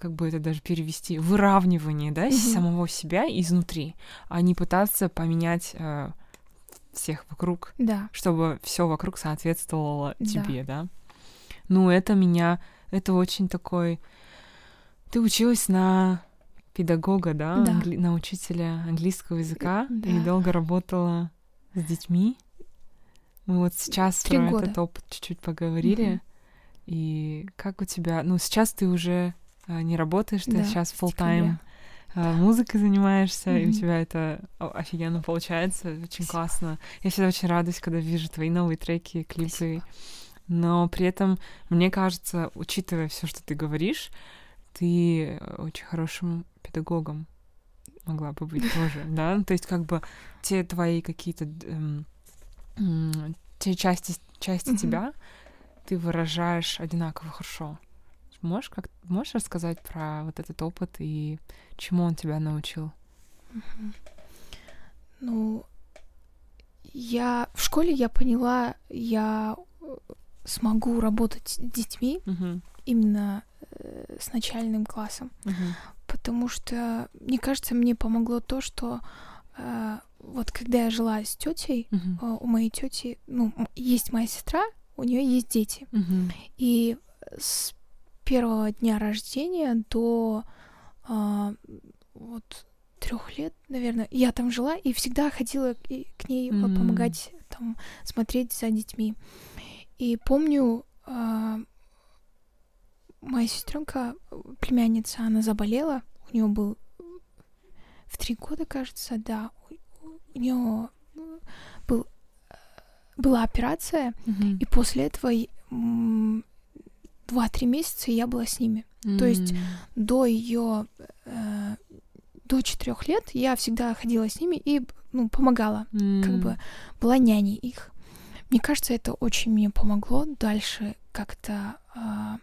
S1: как бы это даже перевести, выравнивание, да,
S3: Мгм.
S1: самого себя изнутри, а не пытаться поменять э, всех вокруг,
S3: Да.
S1: чтобы все вокруг соответствовало
S3: Да.
S1: тебе, да. Ну, это меня, это очень такой Ты училась на педагога, да?
S3: Да.
S1: Англи- На учителя английского языка
S3: Да.
S1: и долго работала с детьми. Мы вот сейчас
S3: Три
S1: про
S3: года.
S1: этот опыт чуть-чуть поговорили.
S3: Мгм.
S1: И как у тебя... Ну, сейчас ты уже не работаешь, ты
S3: Да,
S1: сейчас full time а, музыкой занимаешься, и у тебя это офигенно получается, очень
S3: Спасибо.
S1: классно. Я всегда очень радуюсь, когда вижу твои новые треки, клипы.
S3: Спасибо.
S1: Но при этом, мне кажется, учитывая все, что ты говоришь, ты очень хорошим педагогом могла бы быть <laughs> тоже, да? Ну, То есть как бы те твои какие-то эм, те части части тебя ты выражаешь одинаково хорошо. Можешь как можешь рассказать про вот этот опыт и чему он тебя научил?
S3: Ну, я в школе я поняла, я э, смогу работать с детьми
S1: Мгм.
S3: именно э, с начальным классом,
S1: Мгм.
S3: потому что мне кажется, мне помогло то, что э, вот когда я жила с тетей,
S1: Мгм.
S3: э, у моей тети, ну, есть моя сестра, у нее есть дети,
S1: Мгм.
S3: и с первого дня рождения до а, вот трех лет, наверное, я там жила и всегда ходила к ней
S1: М.
S3: помогать там смотреть за детьми. И помню, а, моя сестренка, племянница, она заболела, у нее был в три года, кажется, да, у нее был была операция,
S1: Мгм.
S3: и после этого и, м, два-три месяца я была с ними. то есть. До ее до четырех лет я всегда ходила с ними и ну, помогала, как
S1: М.
S3: бы была няней их. Мне кажется, это очень мне помогло. Дальше как-то а,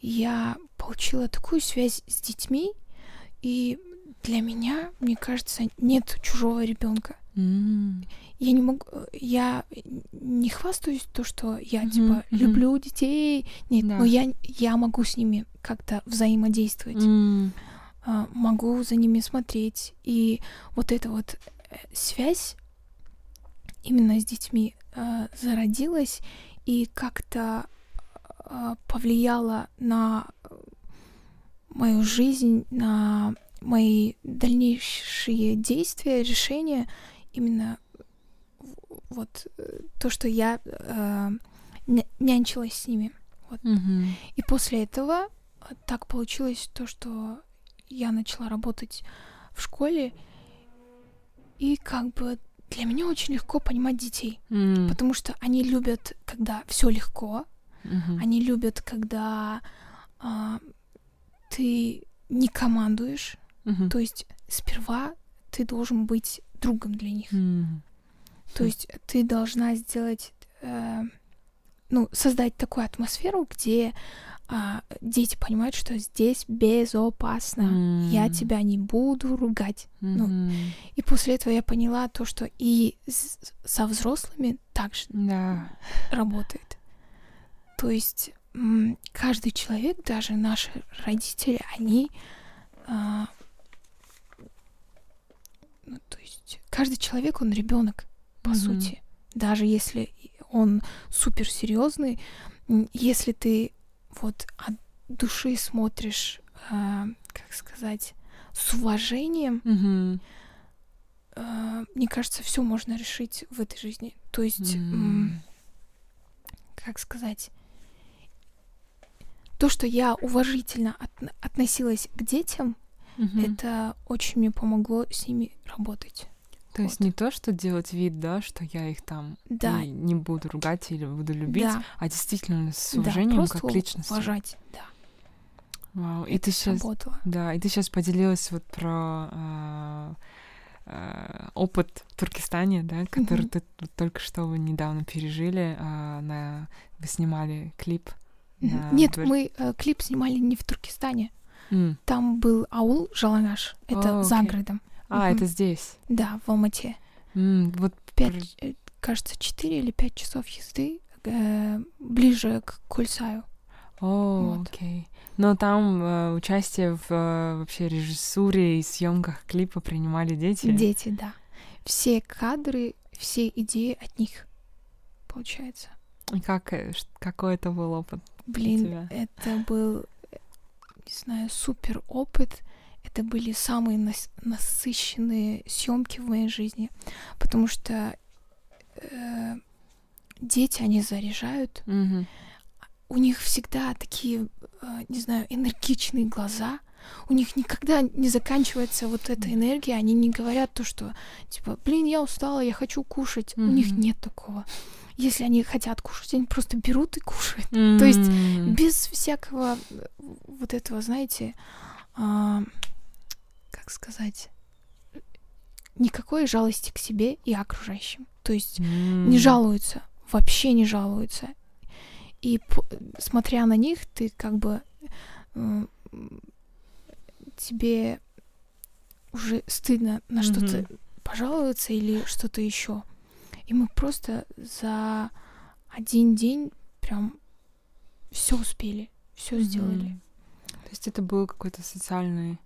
S3: я получила такую связь с детьми, и для меня, мне кажется, нет чужого ребенка. Я не могу, я не хвастаюсь то, что я
S1: Мгм,
S3: типа
S1: мгм.
S3: люблю детей, нет,
S1: Да.
S3: но я я могу с ними как-то взаимодействовать, а, могу за ними смотреть, и вот эта вот э, связь именно с детьми а, зародилась и как-то а, повлияла на мою жизнь, на мои дальнейшие действия, решения, именно вот э, то, что я э, ня- нянчилась с ними.
S1: Мгм.
S3: И после этого э, так получилось то, что я начала работать в школе, и как бы для меня очень легко понимать детей,
S1: М.
S3: потому что они любят, когда все легко,
S1: Мгм.
S3: они любят, когда а, ты не командуешь,
S1: Мгм.
S3: то есть сперва ты должен быть другом для них.
S1: М.
S3: То есть ты должна сделать, э, ну, создать такую атмосферу, где а, дети понимают, что здесь безопасно. Я
S1: М.
S3: тебя не буду ругать. ну,
S1: Мгм.
S3: И после этого я поняла то, что и со взрослыми также
S1: Да.
S3: работает. То есть каждый человек, даже наши родители, они, а, ну, то есть каждый человек, он ребенок, по
S1: Мгм.
S3: сути. Даже если он супер серьезный, если ты вот от души смотришь, а, как сказать, с уважением,
S1: Мгм.
S3: а, мне кажется, все можно решить в этой жизни. То есть, М. как сказать, то, что я уважительно отн- относилась к детям,
S1: Мгм.
S3: это очень мне помогло с ними работать.
S1: То есть
S3: вот.
S1: не то, что делать вид, да, что я их там
S3: Да,
S1: не, не буду ругать или буду любить,
S3: да,
S1: а действительно с
S3: да,
S1: уважением
S3: просто
S1: как личность.
S3: уважать, да.
S1: Вау. И
S3: это
S1: ты сейчас,
S3: сработало.
S1: да, и ты сейчас поделилась вот про а, а, опыт в Туркестане, да, который
S3: Мгм.
S1: ты тут только что вы недавно пережили, а, на вы снимали клип. На
S3: Нет, мы э, клип снимали не в Туркестане.
S1: М.
S3: Там был аул Жаланаш. Это
S1: О,
S3: за
S1: окей.
S3: городом.
S1: А,
S3: Мгм.
S1: это здесь.
S3: Да, в Алмате.
S1: М, Вот
S3: Пять, э, кажется, 4 или 5 часов езды э, ближе к Кульсаю.
S1: О,
S3: Вот.
S1: окей. Но там э, участие в э, вообще режиссуре и съемках клипа принимали дети.
S3: Дети, да. Все кадры, все идеи от них, получается.
S1: И как, э, какой это был опыт?
S3: Блин, это был не знаю, супер опыт. Это были самые нас- насыщенные съемки в моей жизни, потому что э, дети, они заряжают.
S1: Мгм.
S3: У них всегда такие, э, не знаю, энергичные глаза. У них никогда не заканчивается вот эта энергия. Они не говорят то, что типа, блин, я устала, я хочу кушать. У них нет такого. Если они хотят кушать, они просто берут и кушают. То есть без всякого э, вот этого, знаете, а, как сказать, никакой жалости к себе и окружающим. То есть не
S1: М.
S3: жалуются, вообще не жалуются. И смотря на них, ты как бы м, тебе уже стыдно на что-то
S1: Мгм.
S3: пожаловаться или что-то еще. И мы просто за один день прям все успели, все сделали.
S1: Мгм. То есть это был какой-то социальный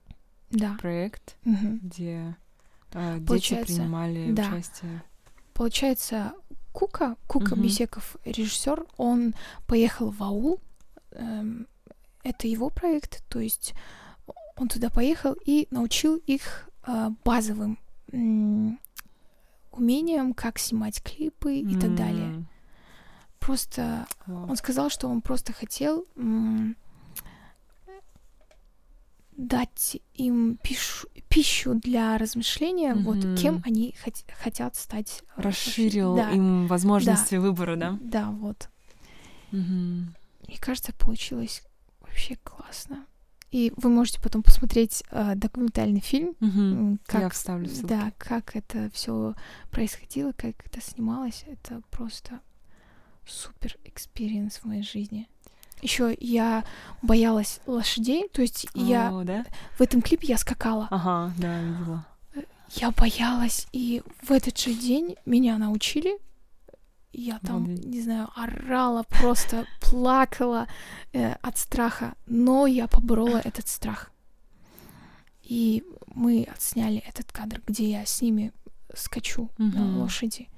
S3: Да.
S1: проект,
S3: Мгм.
S1: где э, дети
S3: Получается,
S1: принимали
S3: да.
S1: участие.
S3: Получается, Кука, Кука
S1: Мгм.
S3: Бесеков, режиссер, он поехал в аул. эм, это его проект, то есть он туда поехал и научил их э, базовым м, умениям, как снимать клипы и так далее. Просто
S1: Вау.
S3: он сказал, что он просто хотел дать им пищу, пищу для размышления, вот кем они хот- хотят стать.
S1: Расширил
S3: Да,
S1: им возможности выбора, да?
S3: Да, вот.
S1: Мгм.
S3: Мне кажется, получилось вообще классно. И вы можете потом посмотреть э, документальный фильм,
S1: Мгм.
S3: м,
S1: Я
S3: как,
S1: вставлю ссылки.
S3: да, как это все происходило, как это снималось. Это просто супер experience в моей жизни. Еще я боялась лошадей, то есть я
S1: О, да?
S3: в этом клипе я скакала.
S1: Ага, да, видела.
S3: Я боялась, и в этот же день меня научили. Я там,
S1: Обалдеть.
S3: не знаю, орала, просто <laughs> плакала э, от страха, но я поборола этот страх. И мы отсняли этот кадр, где я с ними скачу на
S1: Мгм.
S3: лошади.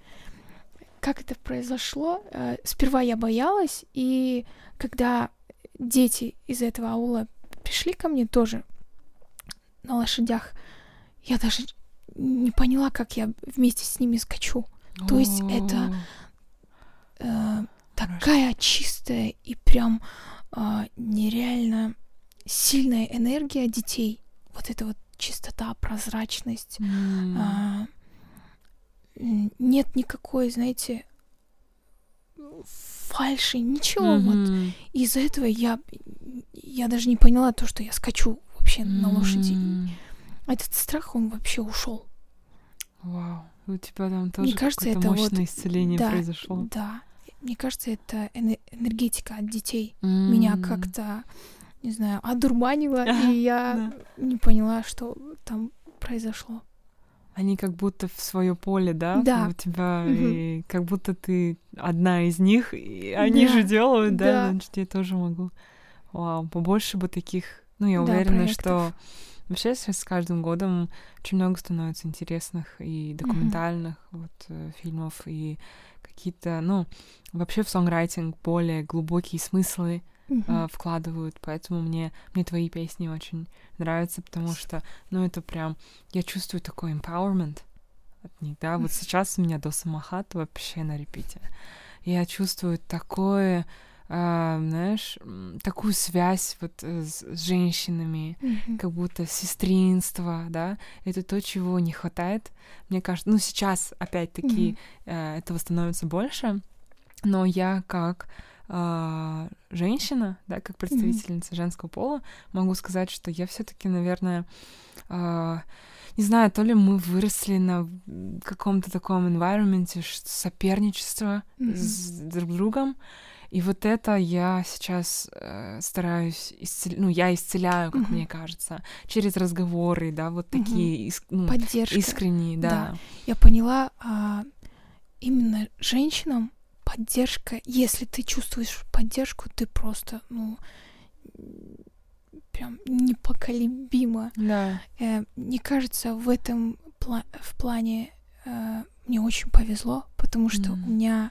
S3: Как это произошло? Э, Сперва я боялась, и когда дети из этого аула пришли ко мне тоже на лошадях, я даже не поняла, как я вместе с ними скачу. То есть это Э, такая чистая и прям а, нереально сильная энергия детей. Вот эта вот чистота, прозрачность. А, м, нет никакой, знаете, фальши, ничего. Вот
S1: Мгм.
S3: из-за этого я, я даже не поняла то, что я скачу вообще на лошади. Этот страх, он вообще ушел.
S1: Вау. У тебя там тоже
S3: кажется,
S1: какое-то
S3: это вот-
S1: мощное исцеление
S3: да,
S1: произошло.
S3: Да. Мне кажется, это эне- энергетика от детей. Меня
S1: М.
S3: как-то, не знаю, одурманило,
S1: Ага, <laughs>
S3: и я не поняла, что там произошло.
S1: Они как будто в свое поле, да?
S3: Да.
S1: У тебя,
S3: Мгм.
S1: и как будто ты одна из них, и они
S3: Да,
S1: же делают, да,
S3: да.
S1: значит, я тоже могу. Вау, побольше бы таких. Ну, я
S3: Да,
S1: уверена,
S3: проектов.
S1: что вообще с каждым годом очень много становится интересных и документальных вот э, фильмов и какие-то, ну, вообще в сонграйтинг более глубокие смыслы
S3: Мгм.
S1: э, вкладывают, поэтому мне, мне твои песни очень нравятся, потому что, ну, это прям, я чувствую такой empowerment от них, да, вот сейчас у меня до самохат вообще на репите. Я чувствую такое, знаешь, м, такую связь вот э, с, женщинами,
S3: Мгм.
S1: как будто сестринство, да, это то, чего не хватает. Мне кажется, ну, сейчас, опять-таки, э, этого становится больше, но я как а, женщина, да, как представительница женского пола, могу сказать, что я все-таки, наверное, а, не знаю, то ли мы выросли на каком-то таком environment, что соперничество
S3: Мгм.
S1: с друг другом, и вот это я сейчас э, стараюсь исцелять, ну, я исцеляю, как
S3: Мгм.
S1: мне кажется, через разговоры, да, вот такие иск- ну,
S3: Поддержка.
S1: искренние, да.
S3: Да. Я поняла, а, именно женщинам поддержка, если ты чувствуешь поддержку, ты просто, ну, прям непоколебимо.
S1: Да.
S3: Э, мне кажется, в этом пла- в плане э, мне очень повезло, потому что
S1: Мгм.
S3: у меня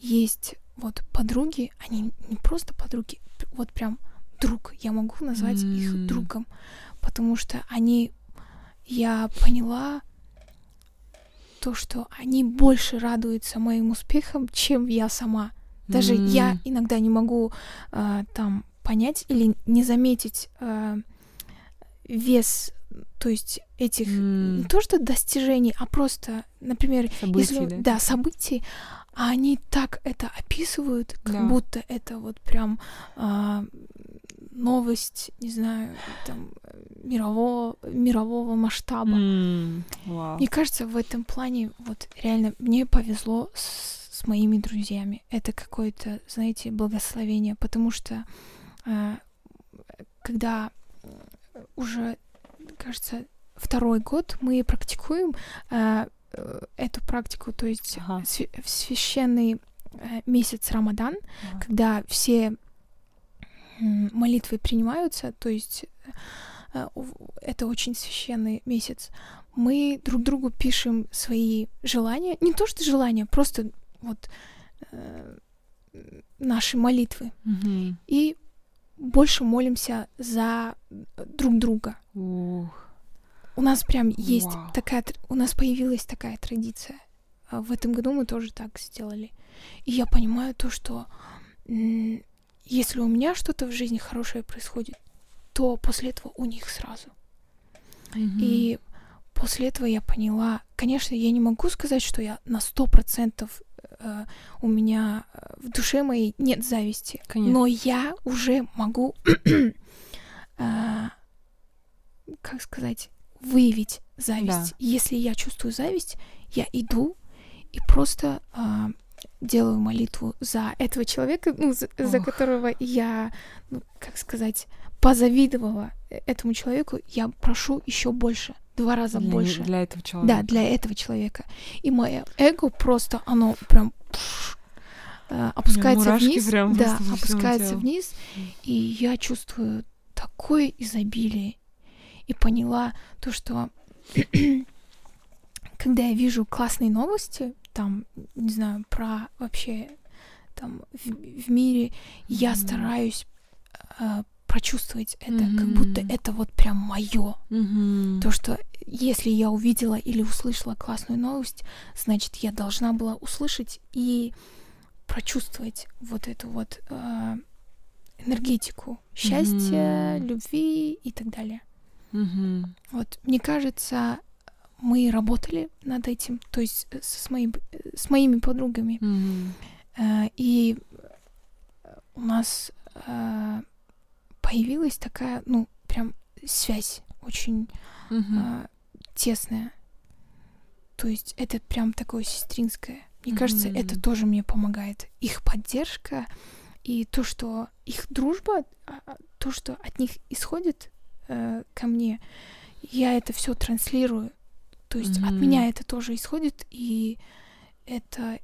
S3: есть вот подруги, они не просто подруги, вот прям друг. Я могу назвать
S1: М.
S3: их другом, потому что они, я поняла то, что они больше радуются моим успехам, чем я сама. Даже я
S1: М.
S3: иногда не могу а, там понять или не заметить а, вес, то есть этих
S1: М.
S3: не то что достижений, а просто, например,
S1: Событий,
S3: если,
S1: да?
S3: да, событий, а они так это описывают, как
S1: Да.
S3: будто это вот прям а, новость, не знаю, там мирового мирового масштаба.
S1: М. Вау.
S3: Мне кажется, в этом плане вот реально мне повезло с, с моими друзьями. Это какое-то, знаете, благословение, потому что э, когда э, уже, кажется, второй год мы практикуем э, эту практику, то есть
S1: Ага.
S3: в священный э, месяц Рамадан,
S1: Ага.
S3: когда все молитвы принимаются, то есть э, это очень священный месяц, мы друг другу пишем свои желания, не то что желания, просто вот э, наши молитвы,
S1: Мгм.
S3: и больше молимся за друг друга.
S1: Ух.
S3: У нас прям есть
S1: Вау.
S3: такая, у нас появилась такая традиция. А В этом году мы тоже так сделали. И я понимаю то, что если у меня что-то в жизни хорошее происходит, то после этого у них сразу.
S1: Мгм.
S3: И после этого я поняла, конечно, я не могу сказать, что я на сто процентов э, у меня э, в душе моей нет зависти,
S1: Конечно.
S3: но я уже могу, <clears throat> э, как сказать, выявить зависть. Если я чувствую зависть, я иду и просто а, делаю молитву за этого человека, ну, за, за которого я, ну, как сказать, позавидовала э- этому человеку, я прошу еще больше, два раза
S1: для,
S3: больше.
S1: для этого человека.
S3: Да, для этого человека. И мое эго просто, оно прям пш, э, опускается вниз.
S1: прям
S3: да, опускается вниз. И я чувствую такое изобилие. И поняла то, что <clears throat> когда я вижу классные новости, там, не знаю, про вообще там в, в мире, я
S1: Мгм.
S3: стараюсь э, прочувствовать это, как будто это вот прям мое.
S1: Мгм.
S3: То, что если я увидела или услышала классную новость, значит, я должна была услышать и прочувствовать вот эту вот э, энергетику счастья,
S1: Мгм.
S3: любви и так далее.
S1: Мгм.
S3: Вот, мне кажется, мы работали над этим, то есть э, с, моим, э, с моими подругами. Э, и у нас появилась такая, ну, прям связь очень а, тесная. То есть это прям такое сестринское. Мне кажется, это тоже мне помогает. Их поддержка и то, что их дружба, а, а, то, что от них исходит э, ко мне, я это все транслирую. То есть от
S1: Мгм.
S3: меня это тоже исходит, и это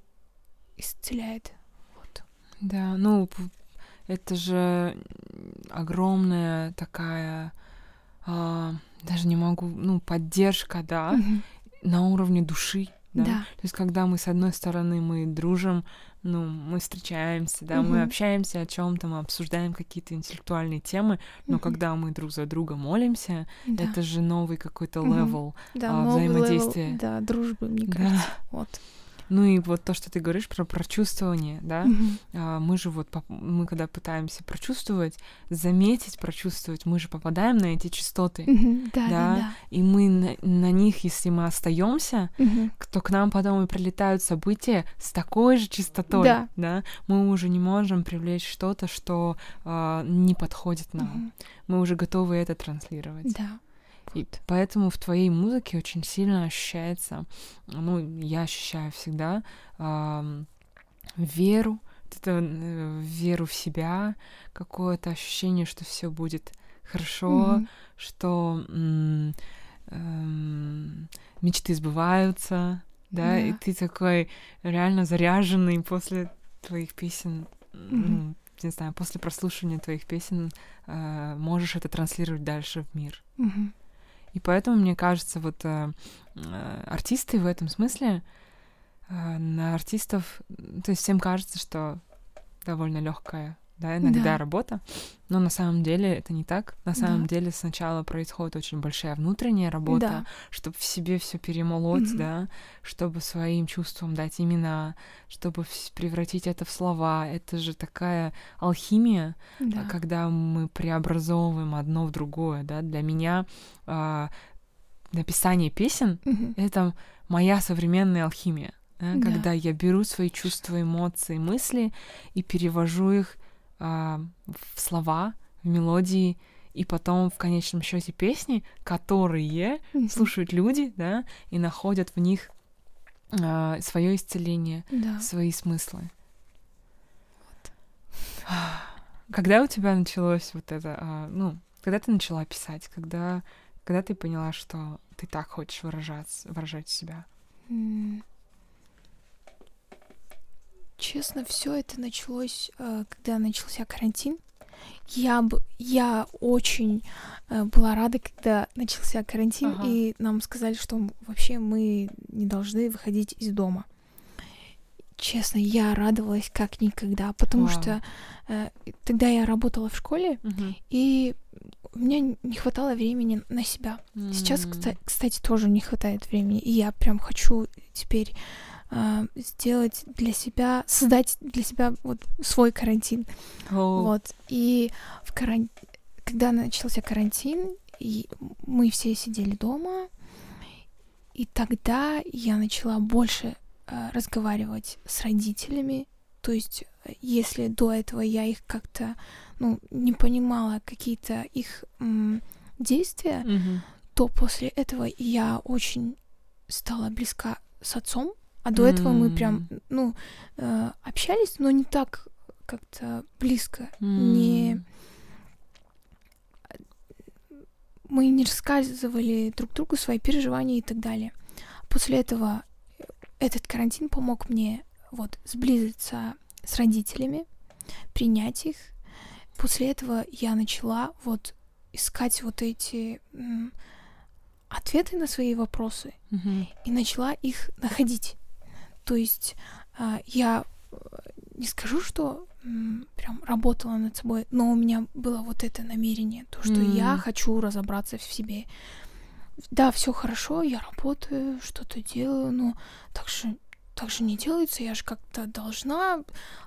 S3: исцеляет. Вот.
S1: Да, ну, это же огромная такая, а, даже не могу, ну, поддержка, да,
S3: Мгм.
S1: на уровне души, да.
S3: Да.
S1: То есть, когда мы, с одной стороны, мы дружим, ну, мы встречаемся, да, мы
S3: Мгм.
S1: общаемся о чем-то, мы обсуждаем какие-то интеллектуальные темы, но
S3: Мгм.
S1: когда мы друг за друга молимся,
S3: Да.
S1: это же новый какой-то level.
S3: да,
S1: а,
S3: level,
S1: взаимодействие.
S3: да, дружбы, мне
S1: Да.
S3: кажется. Вот.
S1: Ну и вот то, что ты говоришь про прочувствование, да, а, мы же вот, мы когда пытаемся прочувствовать, заметить, прочувствовать, мы же попадаем на эти частоты,
S3: Мгм. Да,
S1: Да.
S3: да,
S1: и мы на, на них, если мы остаемся,
S3: да. Мгм.
S1: то к нам потом и прилетают события с такой же частотой,
S3: Да.
S1: мы уже не можем привлечь что-то, что а, не подходит нам,
S3: Мгм.
S1: мы уже готовы это транслировать.
S3: Да.
S1: И поэтому в твоей музыке очень сильно ощущается, ну, я ощущаю всегда ам, веру, это, э, веру в себя, какое-то ощущение, что все будет хорошо,
S3: Мгм.
S1: что эм, мечты сбываются, да, и
S3: Да.
S1: ты такой реально заряженный после твоих песен, ну, не знаю, после прослушивания твоих песен э, можешь это транслировать дальше в мир.
S3: Мгм.
S1: И поэтому, мне кажется, вот э, э, артисты в этом смысле э, на артистов, то есть всем кажется, что довольно легкая да, иногда
S3: Да.
S1: работа, но на самом деле это не так. На самом
S3: Да.
S1: деле сначала происходит очень большая внутренняя работа,
S3: Да.
S1: чтобы в себе все перемолоть,
S3: Мгм.
S1: да, чтобы своим чувствам дать имена, чтобы превратить это в слова. Это же такая алхимия, а,
S3: Да.
S1: когда мы преобразовываем одно в другое, да. Для меня а, написание песен
S3: Мгм.
S1: это моя современная алхимия. да,
S3: Да.
S1: Когда я беру свои чувства, эмоции, мысли и перевожу их а, в слова, в мелодии, и потом в конечном счете песни, которые слушают люди, да, и находят в них свое исцеление,
S3: Да.
S1: свои смыслы. <sighs> Когда у тебя началось вот это, а, ну, когда ты начала писать, когда, когда ты поняла, что ты так хочешь выражаться, выражать себя?
S3: М. Честно, все это началось, э, когда начался карантин. Я, б- я очень э, была рада, когда начался карантин,
S1: Ага.
S3: и нам сказали, что вообще мы не должны выходить из дома. Честно, я радовалась как никогда, потому
S1: Вау.
S3: что э, тогда я работала в школе, и у меня не хватало времени на себя. Сейчас,
S1: М.
S3: кста- кстати, тоже не хватает времени, и я прям хочу теперь а, сделать для себя, создать для себя вот свой карантин.
S1: О,
S3: Вот. И в каран... когда начался карантин, и мы все сидели дома, и тогда я начала больше а, разговаривать с родителями. То есть, э, если до этого я их как-то, ну, не понимала какие-то их м, действия,
S1: Мгм.
S3: то после этого я очень стала близка с отцом, а до этого мы прям, ну, э, общались, но не так как-то близко, не
S1: М.
S3: мы не рассказывали друг другу свои переживания и так далее. После этого э, этот карантин помог мне вот сблизиться с родителями, принять их. После этого я начала вот искать вот эти ответы на свои вопросы
S1: Мгм.
S3: и начала их находить. То есть а, я э, не скажу, что прям работала над собой, но у меня было вот это намерение, то, что я
S1: М.
S3: хочу разобраться в себе. Да, все хорошо, я работаю, что-то делаю, но так же, так же не делается, я же как-то должна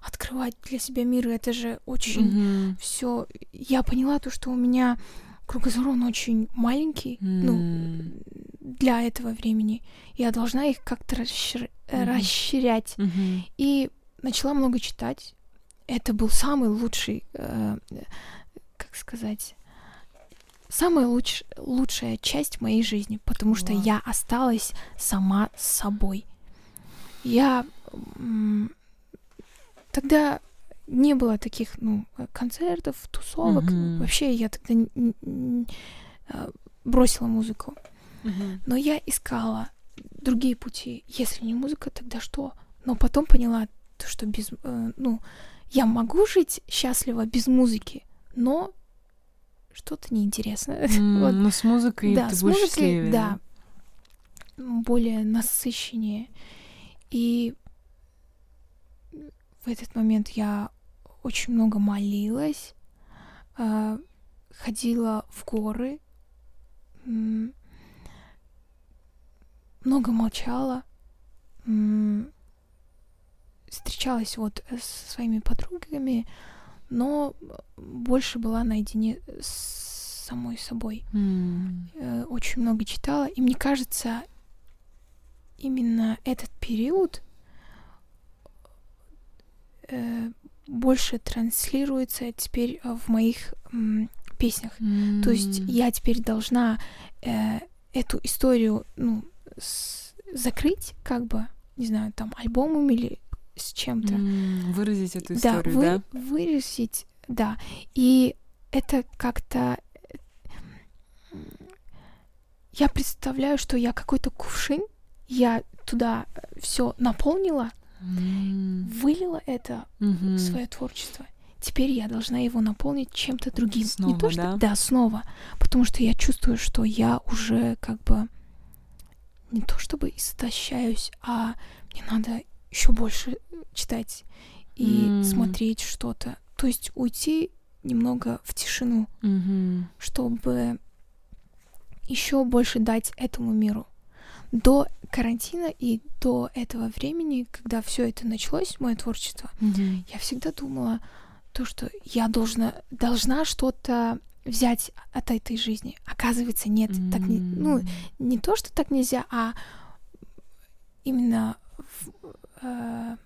S3: открывать для себя мир, это же очень
S1: Мгм.
S3: все. Я поняла то, что у меня кругозор он очень маленький, ну,
S1: М.
S3: для этого времени. Я должна их как-то расшир- э,
S1: Мгм.
S3: расширять.
S1: Мгм.
S3: И начала много читать. Это был самый лучший, э, э, как сказать, самая луч- лучшая часть моей жизни, потому что
S1: Вау.
S3: я осталась сама с собой. Я тогда не было таких, ну, э, концертов, тусовок.
S1: Мгм.
S3: Вообще я тогда э, бросила музыку.
S1: Мгм.
S3: Но я искала другие пути. Если не музыка, тогда что? Но потом поняла, то, что без, э, ну, я могу жить счастливо без музыки, но что-то неинтересно. <laughs>
S1: М,
S3: Вот.
S1: Ну, с музыкой
S3: Да,
S1: ты
S3: с
S1: будешь
S3: музыкой,
S1: счастливее,
S3: да, более насыщеннее. И в этот момент я очень много молилась, а, ходила в горы, много молчала, встречалась вот со своими подругами, но больше была наедине с самой собой. Э, очень много читала, и мне кажется, именно этот период э, больше транслируется теперь э, в моих м, песнях. То есть я теперь должна э, эту историю ну, с- закрыть, как бы, не знаю, там альбомом или с чем-то.
S1: М, Выразить эту
S3: Да,
S1: историю,
S3: вы-
S1: да?
S3: выразить, да. И это как-то... м, Я представляю, что я какой-то кувшин, я туда все наполнила, Вылила это в свое творчество. Теперь я должна его наполнить чем-то другим.
S1: Снова,
S3: Не то, что...
S1: да?
S3: Да, снова. Потому что я чувствую, что я уже как бы не то чтобы истощаюсь, а мне надо еще больше читать и
S1: М.
S3: смотреть что-то то есть уйти немного в тишину,
S1: Мгм.
S3: чтобы еще больше дать этому миру. До карантина и до этого времени, когда все это началось, мое творчество,
S1: Мгм.
S3: я всегда думала то, что я должна, должна что-то взять от этой жизни. Оказывается, нет, так не, ну, не то, что так нельзя, а именно в- э,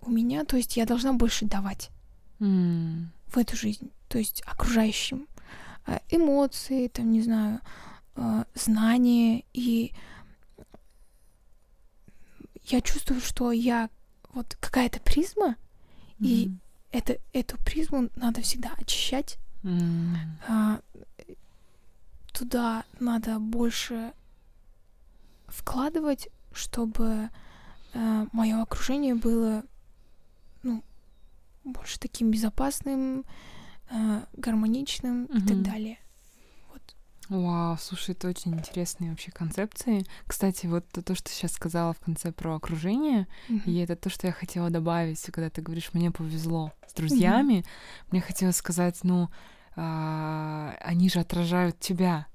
S3: у меня, то есть я должна больше давать
S1: М.
S3: в эту жизнь, то есть окружающим э, эмоции, там, не знаю, э, знания, и я чувствую, что я вот какая-то призма, и
S1: Мгм.
S3: это, эту призму надо всегда очищать,
S1: М.
S3: а, туда надо больше вкладывать, чтобы мое окружение было ну, больше таким безопасным, э, гармоничным и так далее.
S1: Вау, слушай, это очень интересные вообще концепции. Кстати, вот то, то, что сейчас сказала в конце про окружение,
S3: Мгм.
S1: и это то, что я хотела добавить, когда ты говоришь, мне повезло с друзьями, мне хотелось сказать, ну, а, они же отражают тебя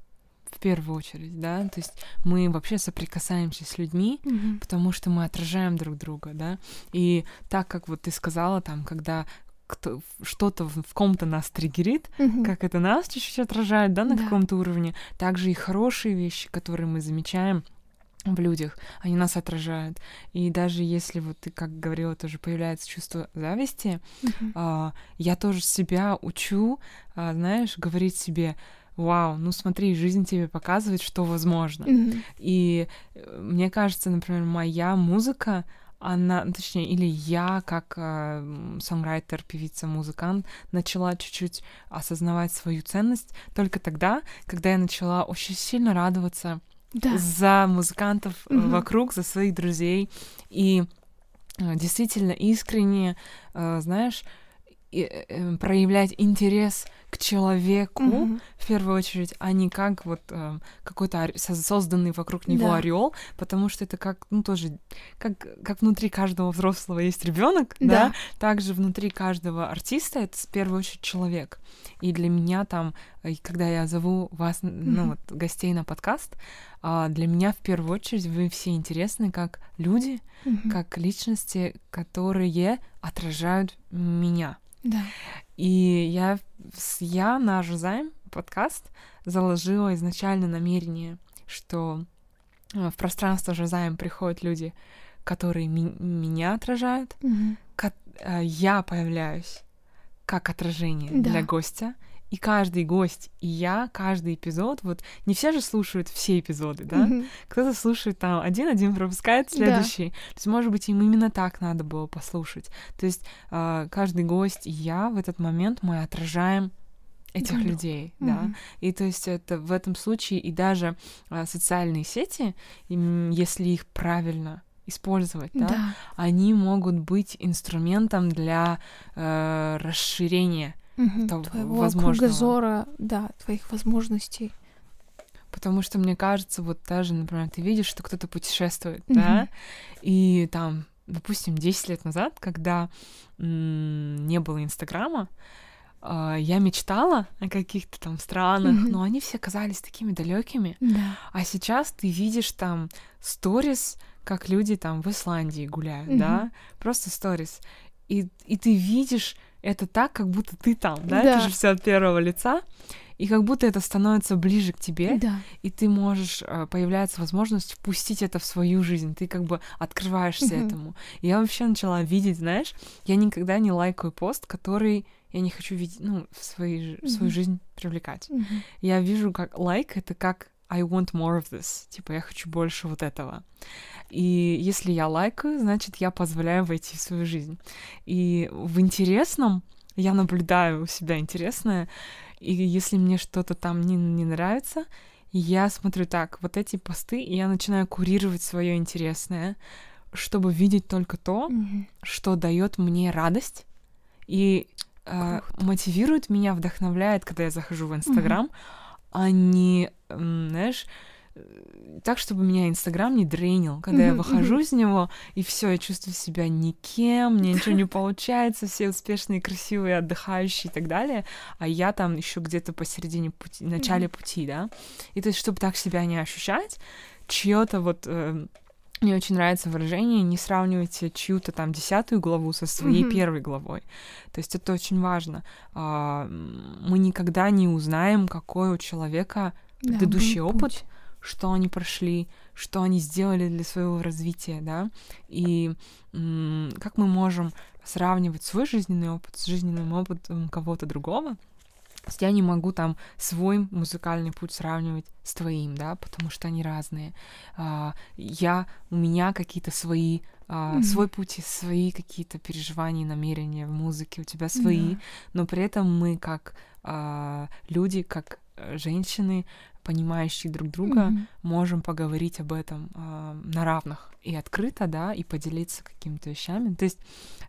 S1: в первую очередь, да, то есть мы вообще соприкасаемся с людьми,
S3: Мгм.
S1: потому что мы отражаем друг друга, да, и так как вот ты сказала там, когда кто, что-то в, в ком-то нас триггерит,
S3: Мгм.
S1: как это нас чуть-чуть отражает, да, на
S3: Да.
S1: каком-то уровне, также и хорошие вещи, которые мы замечаем в людях, они нас отражают. И даже если вот ты, как говорила, тоже появляется чувство зависти,
S3: Мгм.
S1: а, я тоже себя учу, а, знаешь, говорить себе, вау, ну смотри, жизнь тебе показывает, что возможно.
S3: Мгм.
S1: И э, мне кажется, например, моя музыка, она, ну, точнее, или я, как э, сонграйтер, певица, музыкант, начала чуть-чуть осознавать свою ценность только тогда, когда я начала очень сильно радоваться
S3: Да.
S1: за музыкантов
S3: Мгм.
S1: вокруг, за своих друзей. И э, действительно искренне, э, знаешь, и, э, э, проявлять интерес к человеку,
S3: Мгм.
S1: в первую очередь, а не как вот э, какой-то созданный вокруг него
S3: Да.
S1: орел, потому что это как, ну тоже, как, как внутри каждого взрослого есть ребенок,
S3: Да.
S1: да, также внутри каждого артиста это в первую очередь человек. И для меня там, э, когда я зову вас, н- ну вот гостей на подкаст, а, для меня в первую очередь вы все интересны как люди,
S3: Мгм.
S1: как личности, которые отражают меня.
S3: Да.
S1: И я, я на Жизайм подкаст заложила изначально намерение, что э, в пространство Жизайм приходят люди, которые ми- меня отражают, э, я появляюсь как отражение
S3: Да.
S1: для гостя, и каждый гость и я, каждый эпизод, вот не все же слушают все эпизоды, да?
S3: Мгм.
S1: Кто-то слушает там один, один пропускает
S3: Да.
S1: следующий. То есть, может быть, им именно так надо было послушать. То есть а, каждый гость и я в этот момент мы отражаем этих
S3: друга.
S1: людей, да.
S3: Мгм.
S1: И то есть это в этом случае и даже а, социальные сети, если их правильно использовать, да,
S3: Да.
S1: они могут быть инструментом для э, расширения
S3: Мгм.
S1: того
S3: Твоего
S1: возможного.
S3: кругозора, да, твоих возможностей.
S1: Потому что мне кажется, вот даже, например, ты видишь, что кто-то путешествует,
S3: Мгм.
S1: да, и там, допустим, 10 лет назад, когда м, не было Инстаграма, а, я мечтала о каких-то там странах, но они все казались такими далекими.
S3: Да.
S1: А сейчас ты видишь там сторис, как люди там в Исландии гуляют, да, просто сторис. И, и ты видишь это так, как будто ты там, да,
S3: Да.
S1: это же все от первого лица, и как будто это становится ближе к тебе,
S3: Да.
S1: и ты можешь, э, появляется возможность впустить это в свою жизнь, ты как бы открываешься
S3: Мгм.
S1: этому. И я вообще начала видеть, знаешь, я никогда не лайкаю пост, который я не хочу видеть, ну, в, своей, жи- в свою жизнь привлекать.
S3: Мгм.
S1: Я вижу, как лайк это как I want more of this, типа я хочу больше вот этого. И если я лайкаю, значит я позволяю войти в свою жизнь. И в интересном я наблюдаю у себя интересное, и если мне что-то там не, не нравится, я смотрю так, вот эти посты, и я начинаю курировать свое интересное, чтобы видеть только то,
S3: Мгм.
S1: что дает мне радость и э, мотивирует меня, вдохновляет, когда я захожу в Инстаграм, а не, знаешь, э, так, чтобы меня Инстаграм не дренил, когда я выхожу из него, и все, я чувствую себя никем, мне ничего не <laughs> получается, все успешные, красивые, отдыхающие и так далее, а я там еще где-то посередине пути, начале пути, да. И то есть, чтобы так себя не ощущать, чье-то вот э, мне очень нравится выражение «не сравнивайте чью-то там десятую главу со своей mm-hmm. первой главой». То есть это очень важно. А, мы никогда не узнаем, какой у человека да, предыдущий опыт, путь. что они прошли, что они сделали для своего развития, да, и как мы можем сравнивать свой жизненный опыт с жизненным опытом кого-то другого, я не могу там свой музыкальный путь сравнивать с твоим, да, потому что они разные. А, я, у меня какие-то свои, а, mm-hmm. свой путь свои какие-то переживания, намерения в музыке, у тебя свои, но при этом мы как а, люди, как э, женщины, понимающие друг друга, mm-hmm. можем поговорить об этом э, на равных и открыто, да, и поделиться какими-то вещами. То есть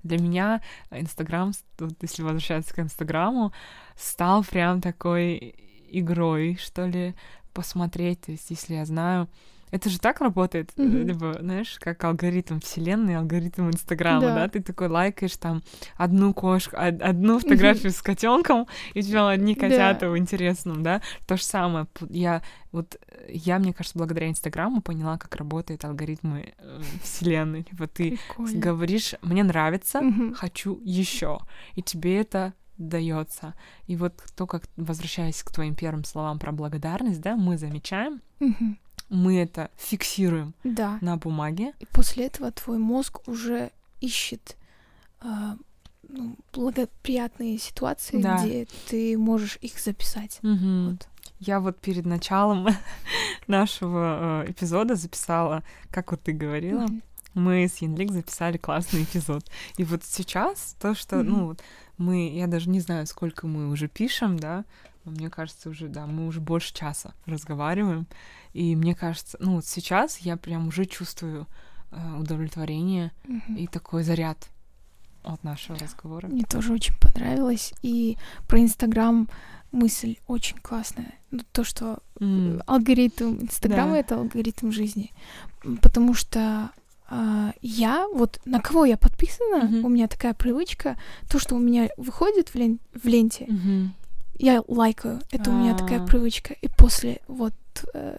S1: для меня Инстаграм, вот если возвращаться к Инстаграму, стал прям такой игрой, что ли, посмотреть. То есть если я знаю это же так работает, mm-hmm. либо, знаешь, как алгоритм вселенной, алгоритм Инстаграма, да. да, ты такой лайкаешь там одну кошку, одну фотографию mm-hmm. с котенком, и у тебя одни котята да. в интересном, да, то же самое. Я вот я, мне кажется, благодаря Инстаграму поняла, как работают алгоритмы э, вселенной. Либо ты Прикольно. говоришь, мне нравится, mm-hmm. хочу еще, и тебе это дается. И вот то, как возвращаясь к твоим первым словам про благодарность, да, мы замечаем, mm-hmm мы это фиксируем
S3: да.
S1: на бумаге.
S3: И после этого твой мозг уже ищет э, ну, благоприятные ситуации, да. где ты можешь их записать.
S1: Угу. Вот. Я вот перед началом <laughs> нашего э, эпизода записала, как вот ты говорила, mm мы с Янлик записали классный эпизод. И вот сейчас то, что, mm ну, мы, я даже не знаю, сколько мы уже пишем, да, мне кажется, уже, да, мы уже больше часа разговариваем. И мне кажется, ну вот сейчас я прям уже чувствую э, удовлетворение mm-hmm. и такой заряд от нашего разговора.
S3: Мне тоже очень понравилось. И про Инстаграм мысль очень классная. Ну, то, что mm. алгоритм Инстаграма да. это алгоритм жизни. Потому что Uh, я, вот на кого я подписана, mm-hmm. у меня такая привычка, то, что у меня выходит в, лен- в ленте, mm-hmm я лайкаю. Это у меня такая а. привычка. И после вот э,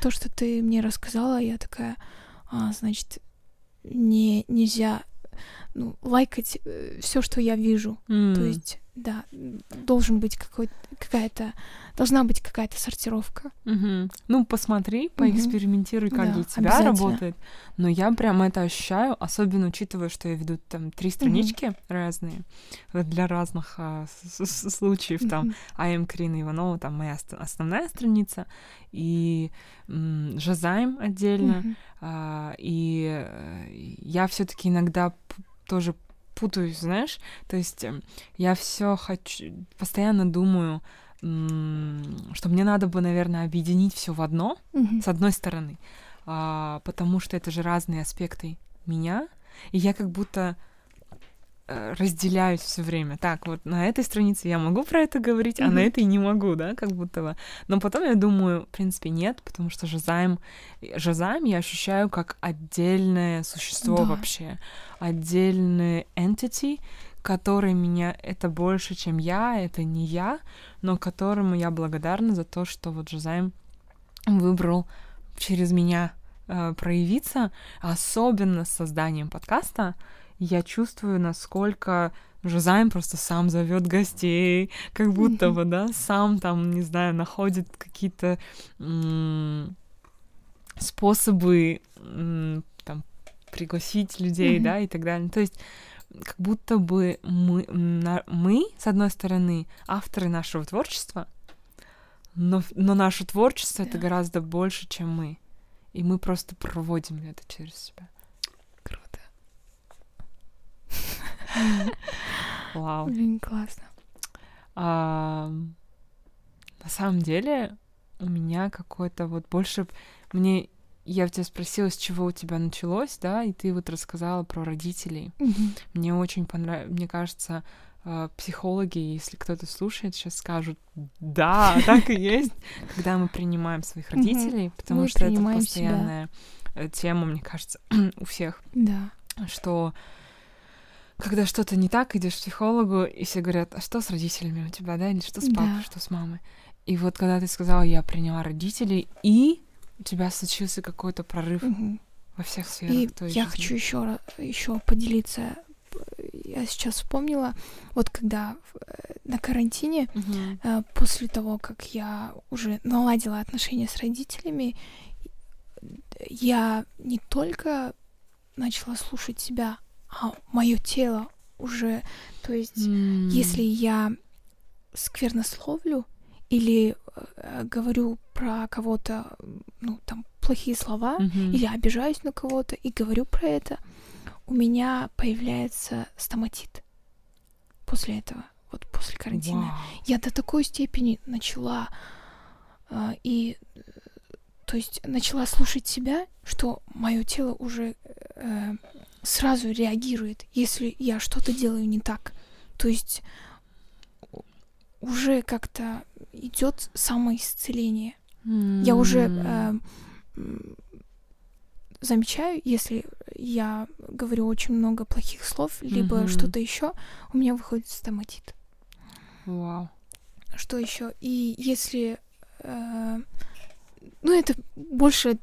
S3: то, что ты мне рассказала, я такая, а, значит, не нельзя ну, лайкать э, все, что я вижу. То есть да, должен быть какой какая-то, должна быть какая-то сортировка.
S1: Угу. Ну, посмотри, поэкспериментируй, как да, для тебя работает. Но я прям это ощущаю, особенно учитывая, что я веду там три странички угу. разные для разных а, случаев. Угу. Там I am Крина Иванова, там моя основная страница, и м, Жазайм отдельно. Угу. А, и я все-таки иногда тоже путаюсь, знаешь. То есть эм, я все хочу, постоянно думаю, что мне надо бы, наверное, объединить все в одно, mm-hmm. с одной стороны, а, потому что это же разные аспекты меня, и я как будто разделяюсь все время. Так, вот на этой странице я могу про это говорить, mm-hmm. а на этой не могу, да, как будто бы. Но потом я думаю, в принципе, нет, потому что Жазайм, Жазайм я ощущаю как отдельное существо да. вообще, отдельный entity, который меня, это больше, чем я, это не я, но которому я благодарна за то, что вот Жазайм выбрал через меня э, проявиться, особенно с созданием подкаста, я чувствую, насколько Жозайм просто сам зовет гостей, как будто бы, да, сам там, не знаю, находит какие-то способы там пригласить людей, mm-hmm. да, и так далее. То есть как будто бы мы, на, мы, с одной стороны, авторы нашего творчества, но, но наше творчество yeah. это гораздо больше, чем мы. И мы просто проводим это через себя.
S3: Вау. Блин, классно.
S1: А, на самом деле у меня какой-то вот больше... Мне... Я тебя спросила, с чего у тебя началось, да, и ты вот рассказала про родителей.
S3: Mm-hmm.
S1: Мне очень понравилось... Мне кажется, э, психологи, если кто-то слушает, сейчас скажут, да, так и есть, <laughs> когда мы принимаем своих родителей, потому что это постоянная э, тема, мне кажется, <clears throat> у всех.
S3: Да.
S1: Что когда что-то не так, идешь к психологу, и все говорят, а что с родителями у тебя, да, или что с папой, да. что с мамой. И вот когда ты сказала, я приняла родителей, и у тебя случился какой-то прорыв угу. во всех сферах.
S3: И я жизни. хочу еще еще поделиться. Я сейчас вспомнила, вот когда э, на карантине, угу. после того, как я уже наладила отношения с родителями, я не только начала слушать себя, а мое тело уже, то есть, mm. если я сквернословлю или э, говорю про кого-то, ну, там, плохие слова, mm-hmm. или обижаюсь на кого-то и говорю про это, у меня появляется стоматит после этого, вот после карантина. Wow. Я до такой степени начала э, и то есть начала слушать себя, что мое тело уже э, сразу реагирует, если я что-то делаю не так. То есть уже как-то идет самоисцеление. Mm. Я уже э, замечаю, если я говорю очень много плохих слов, либо mm-hmm. что-то еще, у меня выходит стоматит.
S1: Вау. Wow.
S3: Что еще? И если э, ну, это больше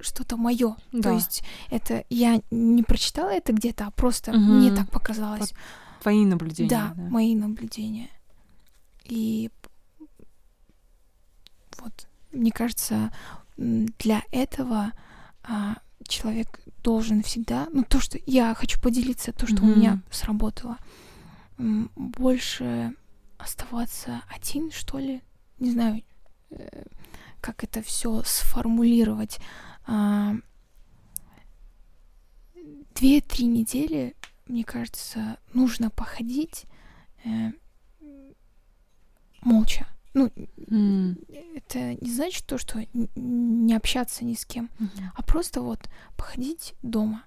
S3: что-то мое. Да. То есть это я не прочитала это где-то, а просто угу. мне так показалось.
S1: Твои наблюдения.
S3: Да, да, мои наблюдения. И вот, мне кажется, для этого а, человек должен всегда, ну то, что я хочу поделиться, то, что mm-hmm. у меня сработало, больше оставаться один, что ли, не знаю, э, как это все сформулировать. А, две-три недели, мне кажется, нужно походить э, молча. Ну, mm. это не значит то, что не общаться ни с кем, mm-hmm. а просто вот походить дома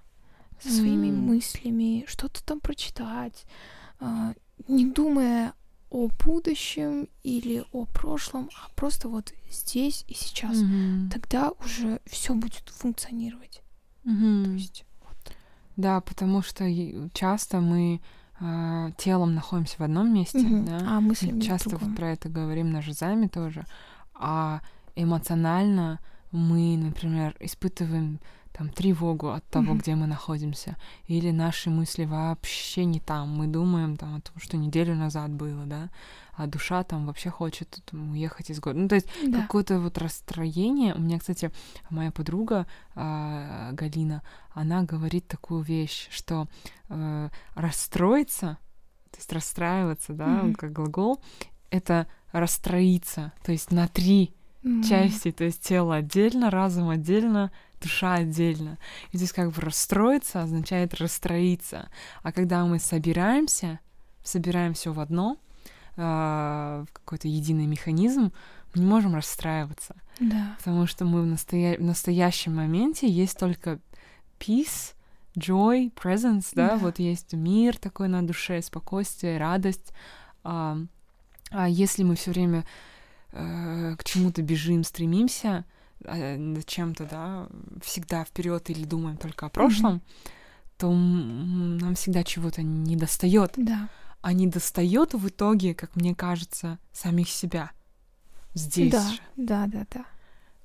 S3: со своими mm. мыслями, что-то там прочитать, э, не думая о будущем или о прошлом, а просто вот здесь и сейчас. Mm-hmm. Тогда уже все будет функционировать.
S1: Mm-hmm. То есть вот. Да, потому что часто мы э, телом находимся в одном месте, mm-hmm. да,
S3: а мыслями
S1: часто вот про это говорим на жизами тоже, а эмоционально мы, например, испытываем там тревогу от того, mm-hmm. где мы находимся, или наши мысли вообще не там. Мы думаем там о том, что неделю назад было, да, а душа там вообще хочет там, уехать из города. Ну, то есть да. какое-то вот расстроение. У меня, кстати, моя подруга э, Галина, она говорит такую вещь, что э, расстроиться, то есть расстраиваться, да, mm-hmm. как глагол, это расстроиться, то есть на три mm-hmm. части, то есть тело отдельно, разум отдельно, душа отдельно. И здесь как бы расстроиться означает расстроиться. А когда мы собираемся, собираем все в одно, э, в какой-то единый механизм, мы не можем расстраиваться.
S3: Да.
S1: Потому что мы в, настоя... в настоящем моменте есть только peace, joy, presence, да, да, вот есть мир такой на душе, спокойствие, радость. А, а если мы все время э, к чему-то бежим, стремимся, чем-то, да, всегда вперед или думаем только о прошлом, mm-hmm. то нам всегда чего-то не достает.
S3: Да.
S1: А не достает в итоге, как мне кажется, самих себя. Здесь
S3: да,
S1: же.
S3: Да, да, да.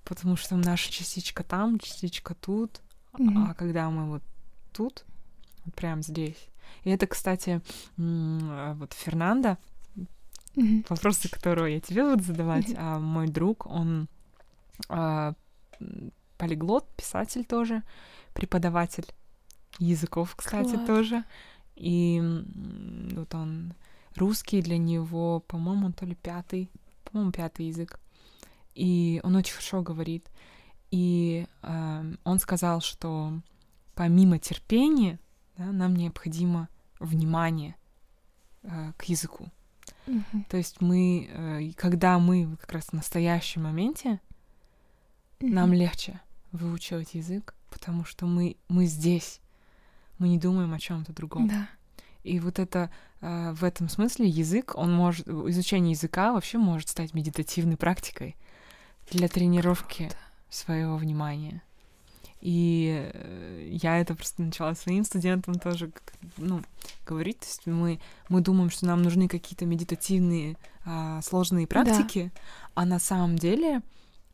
S1: Потому что наша частичка там, частичка тут, mm-hmm. а когда мы вот тут, вот прям здесь. И это, кстати, вот Фернандо, mm-hmm. вопросы, которые я тебе буду задавать, mm-hmm. а мой друг, он а, полиглот, писатель тоже, преподаватель языков, кстати, Класс. тоже. И вот он русский для него, по-моему, он то ли пятый, по-моему, пятый язык. И он очень хорошо говорит. И э, он сказал, что помимо терпения да, нам необходимо внимание э, к языку.
S3: Mm-hmm.
S1: То есть мы, э, когда мы как раз в настоящем моменте. Нам легче выучивать язык, потому что мы, мы здесь. Мы не думаем о чем-то другом.
S3: Да.
S1: И вот это э, в этом смысле язык, он может, изучение языка вообще может стать медитативной практикой для тренировки своего внимания. И э, я это просто начала своим студентам тоже ну, говорить. То есть мы, мы думаем, что нам нужны какие-то медитативные а, сложные практики, да. а на самом деле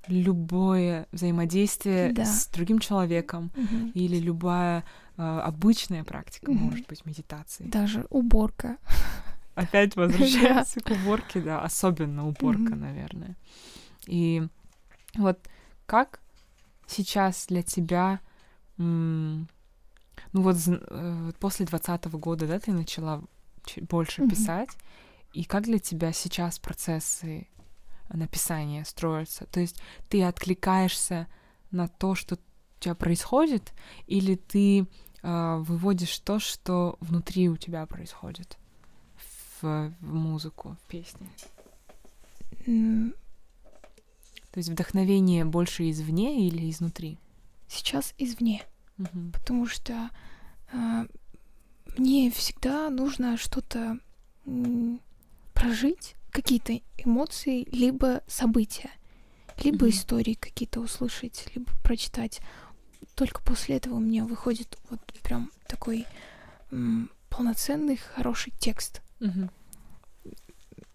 S1: любое взаимодействие да. с другим человеком угу. или любая а, обычная практика угу. может быть медитацией.
S3: Даже уборка. <laughs>
S1: Опять возвращаемся <laughs> к уборке, да, особенно уборка, наверное. И вот как сейчас для тебя, ну вот э, после двадцатого года, да, ты начала больше писать, и как для тебя сейчас процессы написания строятся? То есть ты откликаешься на то, что у тебя происходит, или ты э, выводишь то, что внутри у тебя происходит в, в музыку, в песни? То есть вдохновение больше извне или изнутри?
S3: Сейчас извне, угу. потому что э, мне всегда нужно что-то прожить, какие-то эмоции, либо события, либо угу. истории какие-то услышать, либо прочитать. Только после этого у меня выходит вот прям такой м, полноценный хороший текст. Угу.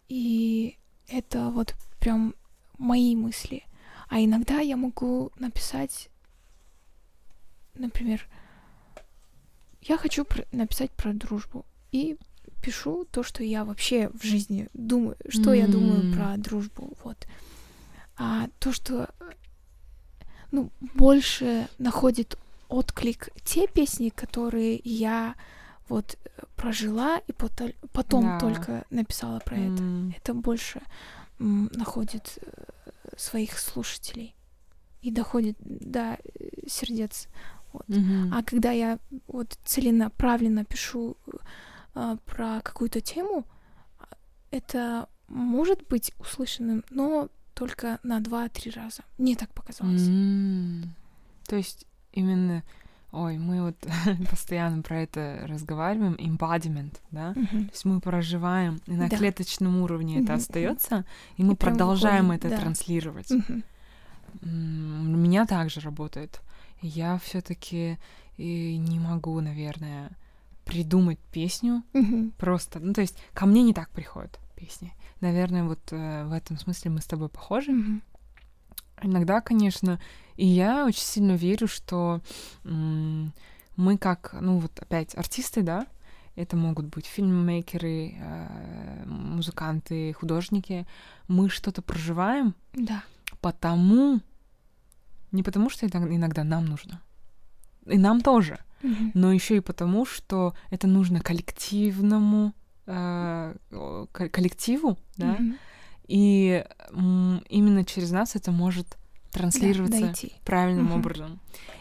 S3: И это вот прям мои мысли. А иногда я могу написать, например, я хочу пр- написать про дружбу. И пишу то, что я вообще в жизни думаю, что mm-hmm. я думаю про дружбу. Вот. А то, что ну, больше находит отклик те песни, которые я вот прожила и потом, потом да. только написала про mm. это. Это больше находит э, своих слушателей и доходит до э, сердец. Вот. Mm-hmm. А когда я вот целенаправленно пишу э, про какую-то тему, это может быть услышанным, но только на два-три раза. Мне так показалось.
S1: Mm-hmm. То есть именно Ой, мы вот <laughs> постоянно про это разговариваем, embodiment, да? Uh-huh. То есть мы проживаем, и на да. клеточном уровне uh-huh. это остается, и мы и продолжаем это да. транслировать. Uh-huh. У меня также работает. Я все-таки не могу, наверное, придумать песню uh-huh. просто. Ну, то есть ко мне не так приходят песни. Наверное, вот э, в этом смысле мы с тобой похожи. Uh-huh. Иногда, конечно, и я очень сильно верю, что мы как, ну вот опять артисты, да, это могут быть фильммейкеры, э, музыканты, художники, мы что-то проживаем,
S3: да.
S1: потому не потому, что иногда нам нужно, и нам тоже, угу. но еще и потому, что это нужно коллективному э, коллективу, да, угу. и именно через нас это может транслироваться да, правильным угу. образом.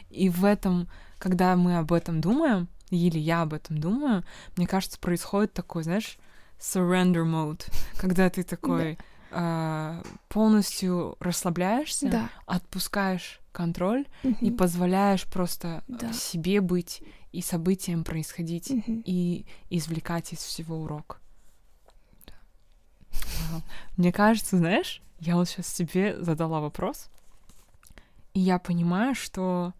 S1: И в этом, когда мы об этом думаем, или я об этом думаю, мне кажется, происходит такой, знаешь, surrender mode, <laughs> когда ты такой да. э, полностью расслабляешься, да. отпускаешь контроль угу. и позволяешь просто да. себе быть и событиям происходить угу. и извлекать из всего урок. Да. Мне кажется, знаешь, я вот сейчас себе задала вопрос, и я понимаю, что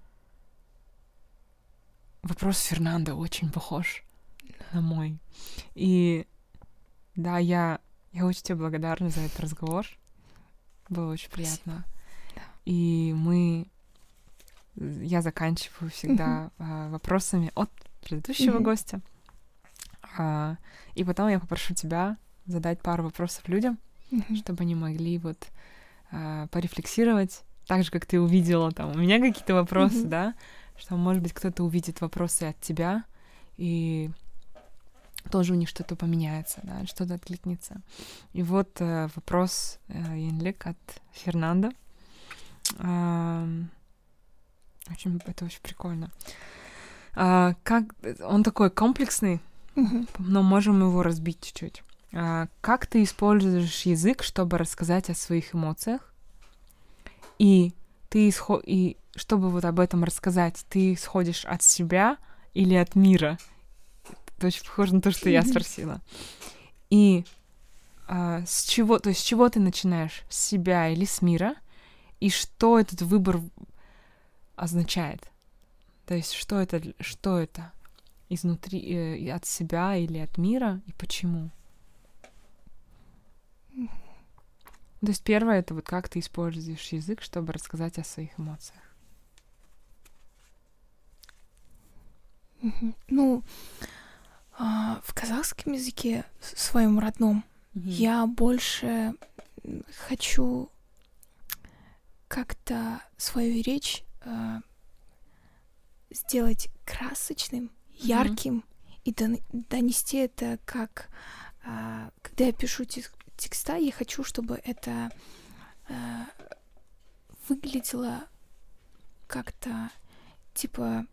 S1: вопрос Фернандо очень похож на мой. И да, я, я очень тебе благодарна за этот разговор. Было очень приятно. И мы... Я заканчиваю всегда uh-huh. вопросами от предыдущего uh-huh. гостя. А, и потом я попрошу тебя задать пару вопросов людям, uh-huh. чтобы они могли вот а, порефлексировать так же, как ты увидела там у меня какие-то вопросы, mm-hmm. да, что, может быть, кто-то увидит вопросы от тебя, и тоже у них что-то поменяется, да, что-то откликнется. И вот э, вопрос э, Янлик от Фернандо. Очень, это очень прикольно. А, как он такой комплексный, mm-hmm. но можем его разбить чуть-чуть. А, как ты используешь язык, чтобы рассказать о своих эмоциях? И ты исход... и чтобы вот об этом рассказать, ты исходишь от себя или от мира? это очень похоже на то, что я <laughs> спросила. И а, с чего, то есть с чего ты начинаешь? С себя или с мира? И что этот выбор означает? То есть что это, что это? Изнутри, э, от себя или от мира? И почему? То есть первое это вот как ты используешь язык, чтобы рассказать о своих эмоциях.
S3: Ну, а, в казахском языке, своем родном, mm-hmm. я больше хочу как-то свою речь э, сделать красочным, ярким mm-hmm. и дон- донести это как, э, когда я пишу тек- текста, я хочу, чтобы это э, выглядело как-то типа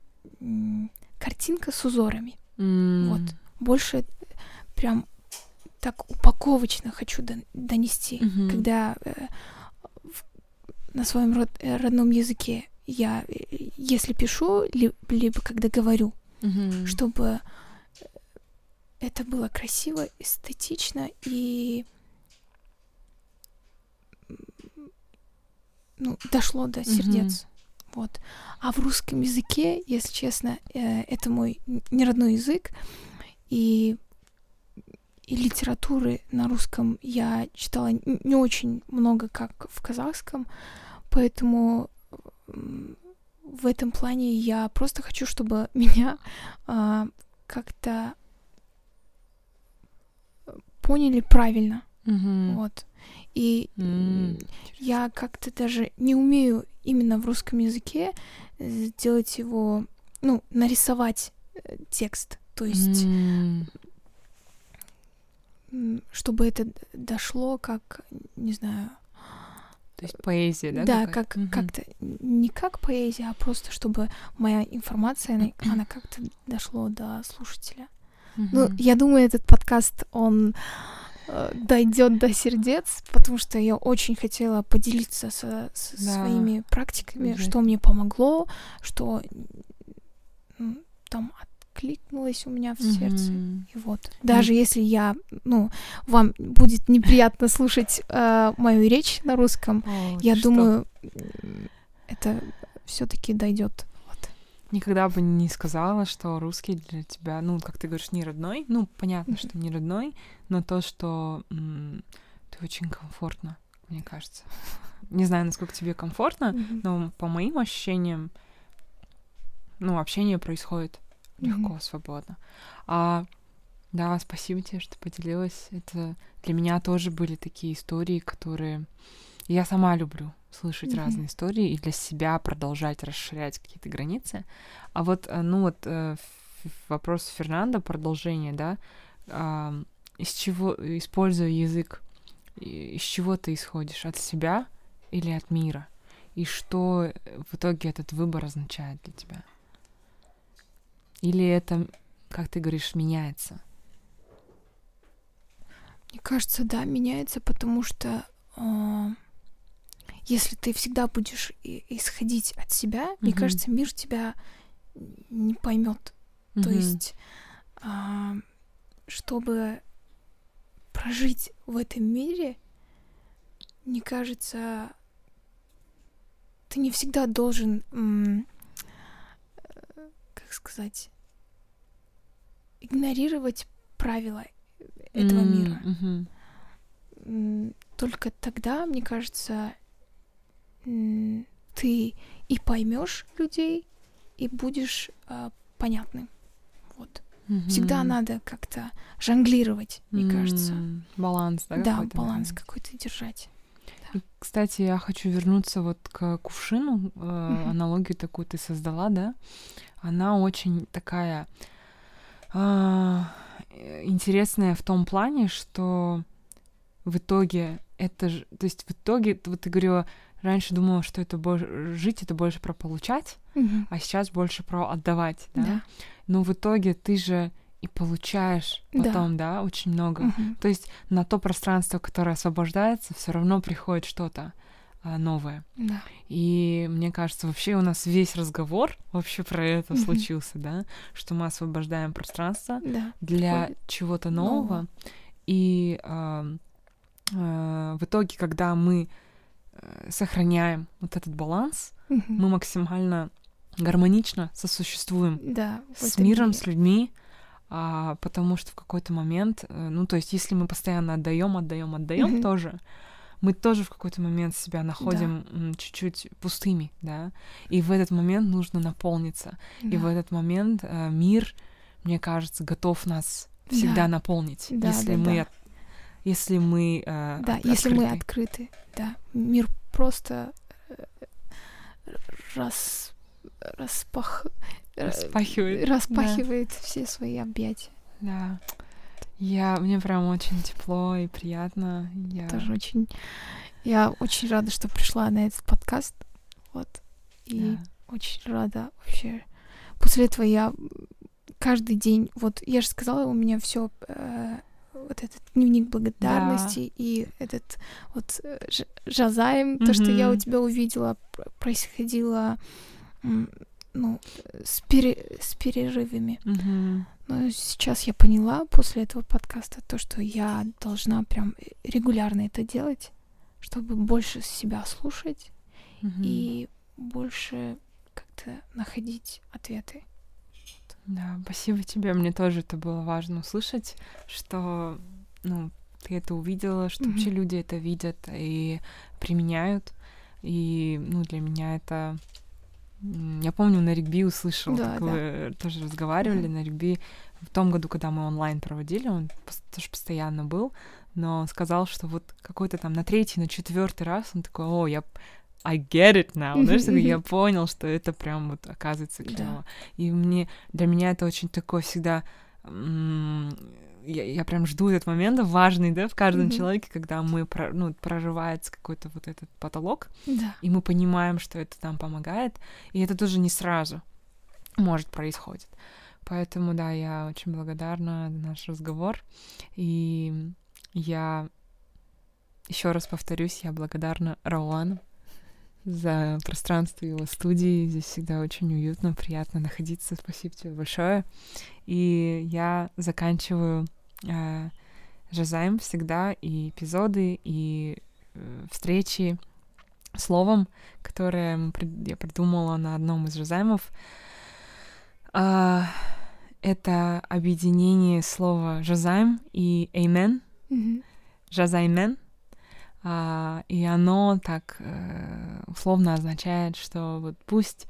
S3: картинка с узорами. Mm. Вот. Больше прям так упаковочно хочу дон- донести, mm-hmm. когда э, на своем род, э, родном языке я, э, если пишу, ли, либо когда говорю, mm-hmm. чтобы это было красиво, эстетично и ну, дошло до сердец. Mm-hmm. Вот. А в русском языке, если честно, э, это мой неродной язык, и, и литературы на русском я читала не очень много, как в казахском, поэтому в этом плане я просто хочу, чтобы <laughs> меня э, как-то поняли правильно. Mm-hmm. Вот. И mm, я как-то даже не умею именно в русском языке сделать его, ну, нарисовать э, текст. То есть, mm. чтобы это дошло как, не знаю...
S1: То есть поэзия, да?
S3: Да, как, mm-hmm. как-то не как поэзия, а просто чтобы моя информация, она, она как-то дошло до слушателя. Mm-hmm. Ну, я думаю, этот подкаст, он Э, дойдет до сердец, потому что я очень хотела поделиться со, со да. своими практиками, да. что мне помогло, что там откликнулось у меня в mm-hmm. сердце. И вот. Даже mm-hmm. если я, ну, вам будет неприятно слушать э, мою речь на русском, oh, я думаю, это все-таки дойдет
S1: никогда бы не сказала, что русский для тебя, ну, как ты говоришь, не родной. Ну, понятно, что не родной, но то, что м- ты очень комфортно, мне кажется. Не знаю, насколько тебе комфортно, но по моим ощущениям, ну, общение происходит легко, свободно. А да, спасибо тебе, что поделилась. Это для меня тоже были такие истории, которые я сама люблю слышать mm-hmm. разные истории и для себя продолжать расширять какие-то границы. А вот, э, ну вот э, вопрос Фернандо, продолжение, да, из чего, используя язык, из чего ты исходишь? От себя или от мира? И что в итоге этот выбор означает для тебя? Или это, как ты говоришь, меняется?
S3: Мне кажется, да, меняется, потому что э, если ты всегда будешь исходить от себя, mm-hmm. мне кажется, мир тебя не поймет. Mm-hmm. То есть, а, чтобы прожить в этом мире, мне кажется, ты не всегда должен, как сказать, игнорировать правила этого mm-hmm. мира. Mm-hmm. Только тогда, мне кажется, ты и поймешь людей, и будешь э, понятным. Вот. Mm-hmm. Всегда надо как-то жонглировать, мне mm-hmm. кажется.
S1: Баланс, да?
S3: Да, баланс какой-то держать.
S1: И, кстати, я хочу вернуться вот к кувшину. Э, mm-hmm. Аналогию такую ты создала, да? Она очень такая э, интересная в том плане, что в итоге это же, то есть в итоге, вот ты говорила, раньше думала, что это больше жить это больше про получать, угу. а сейчас больше про отдавать, да? да. Но в итоге ты же и получаешь потом, да, да очень много. Угу. То есть на то пространство, которое освобождается, все равно приходит что-то. А, новое.
S3: Да.
S1: И мне кажется, вообще у нас весь разговор вообще про это
S3: Мгм.
S1: случился, да, что мы освобождаем пространство
S3: Да.
S1: для
S3: Входит
S1: чего-то нового.
S3: нового.
S1: И ам, а, в итоге, когда мы э, сохраняем вот этот баланс,
S3: Мгм.
S1: мы максимально гармонично сосуществуем
S3: Да.
S1: с миром,
S3: мире.
S1: с людьми, а, потому что в какой-то момент, э, ну, то есть, если мы постоянно отдаем, отдаем, отдаем
S3: Мгм.
S1: тоже, мы тоже в какой-то момент себя находим м, чуть-чуть пустыми, да, и в этот момент нужно наполниться, и в
S3: Да.
S1: этот момент э, мир, мне кажется, готов нас всегда
S3: Да.
S1: наполнить,
S3: Да,
S1: если
S3: да,
S1: мы,
S3: да.
S1: если мы, э,
S3: Да,
S1: от-
S3: если мы
S1: открыты.
S3: открыты, да. Мир просто э, рас, распах, э,
S1: Распахивает,
S3: распахивает все свои объятия.
S1: Да. Я, мне прям очень тепло и приятно. Я...
S3: Тоже очень... Я очень рада, что пришла на этот подкаст. Вот. И
S1: Да.
S3: очень рада вообще. После этого я каждый день... Вот я же сказала, у меня все вот этот дневник благодарности и этот вот э, ж- жазаем, то, что я у тебя увидела, пр- происходило ну, с, пере- с перерывами.
S1: Мгм.
S3: Но сейчас я поняла после этого подкаста то, что я должна прям регулярно это делать, чтобы больше себя слушать
S1: Мгм.
S3: и больше как-то находить ответы.
S1: Да, спасибо тебе. Мне тоже это было важно услышать, что, ну, ты это увидела, что вообще
S3: Мгм.
S1: люди это видят и применяют. И, ну, для меня это... Я помню, на регби услышала,
S3: Да,
S1: как
S3: да.
S1: вы тоже разговаривали
S3: Мгм.
S1: на регби. В том году, когда мы онлайн проводили, он тоже постоянно был, но он сказал, что вот какой-то там на третий, на четвертый раз он такой, о, я I get it now, знаешь, такой, я понял, что это прям вот оказывается
S3: Да.
S1: клево. И мне, для меня это очень такой всегда... Я, я прям жду этот момент важный, да, в каждом
S3: Мгм.
S1: человеке, когда мы, про- ну, прорывается какой-то вот этот потолок,
S3: Да.
S1: и мы понимаем, что это нам помогает, и это тоже не сразу может происходить. Поэтому, да, я очень благодарна за наш разговор, и я еще раз повторюсь, я благодарна Ролану за пространство его студии. Здесь всегда очень уютно, приятно находиться. Спасибо тебе большое. И я заканчиваю э, Жазаем всегда и эпизоды, и э, встречи словом, которое я придумала на одном из Жазаймов. А, это объединение слова Жазайм и Эймен. Жазаймен. А, и оно так э, условно означает, что вот пусть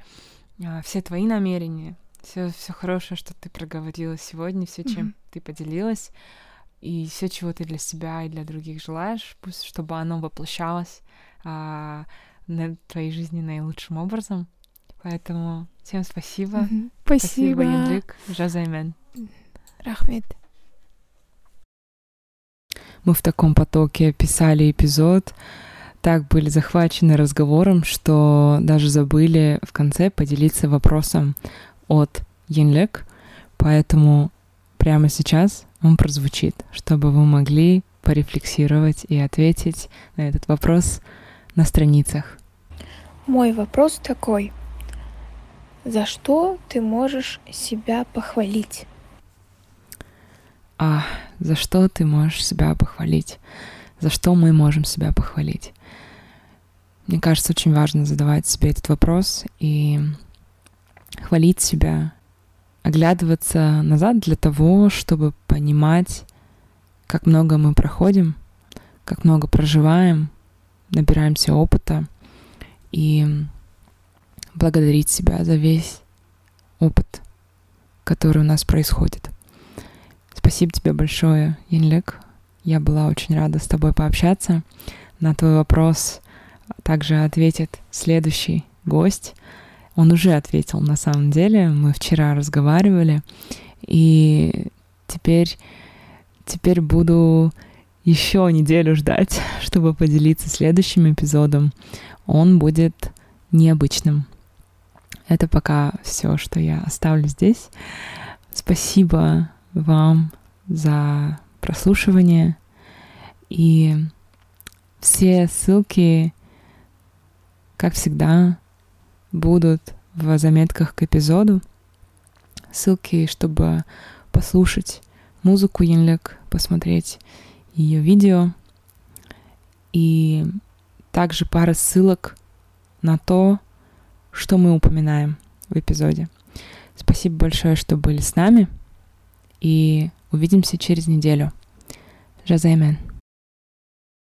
S1: а, все твои намерения, все, все хорошее, что ты проговорила сегодня, все, чем
S3: Мгм.
S1: ты поделилась, и все, чего ты для себя и для других желаешь, пусть чтобы оно воплощалось а, на твоей жизни наилучшим образом. Поэтому всем спасибо.
S3: Мгм.
S1: Спасибо,
S3: Спасибо.
S1: Юндрик. Жазаймен.
S3: Рахмет.
S4: Мы в таком потоке писали эпизод, так были захвачены разговором, что даже забыли в конце поделиться вопросом от Янлек, поэтому прямо сейчас он прозвучит, чтобы вы могли порефлексировать и ответить на этот вопрос на страницах.
S3: Мой вопрос такой. За что ты можешь себя похвалить?
S4: А за что ты можешь себя похвалить? За что мы можем себя похвалить? Мне кажется, очень важно задавать себе этот вопрос и хвалить себя, оглядываться назад для того, чтобы понимать, как много мы проходим, как много проживаем, набираемся опыта и благодарить себя за весь опыт, который у нас происходит. Спасибо тебе большое, Янлек. Я была очень рада с тобой пообщаться. На твой вопрос также ответит следующий гость. Он уже ответил на самом деле. Мы вчера разговаривали. И теперь, теперь буду еще неделю ждать, <laughs> чтобы поделиться следующим эпизодом. Он будет необычным. Это пока все, что я оставлю здесь. Спасибо вам за прослушивание. И все ссылки
S1: как всегда, будут в заметках к эпизоду ссылки, чтобы послушать музыку Янлек, посмотреть ее видео. И также пара ссылок на то, что мы упоминаем в эпизоде. Спасибо большое, что были с нами. И увидимся через неделю. Жазаймен.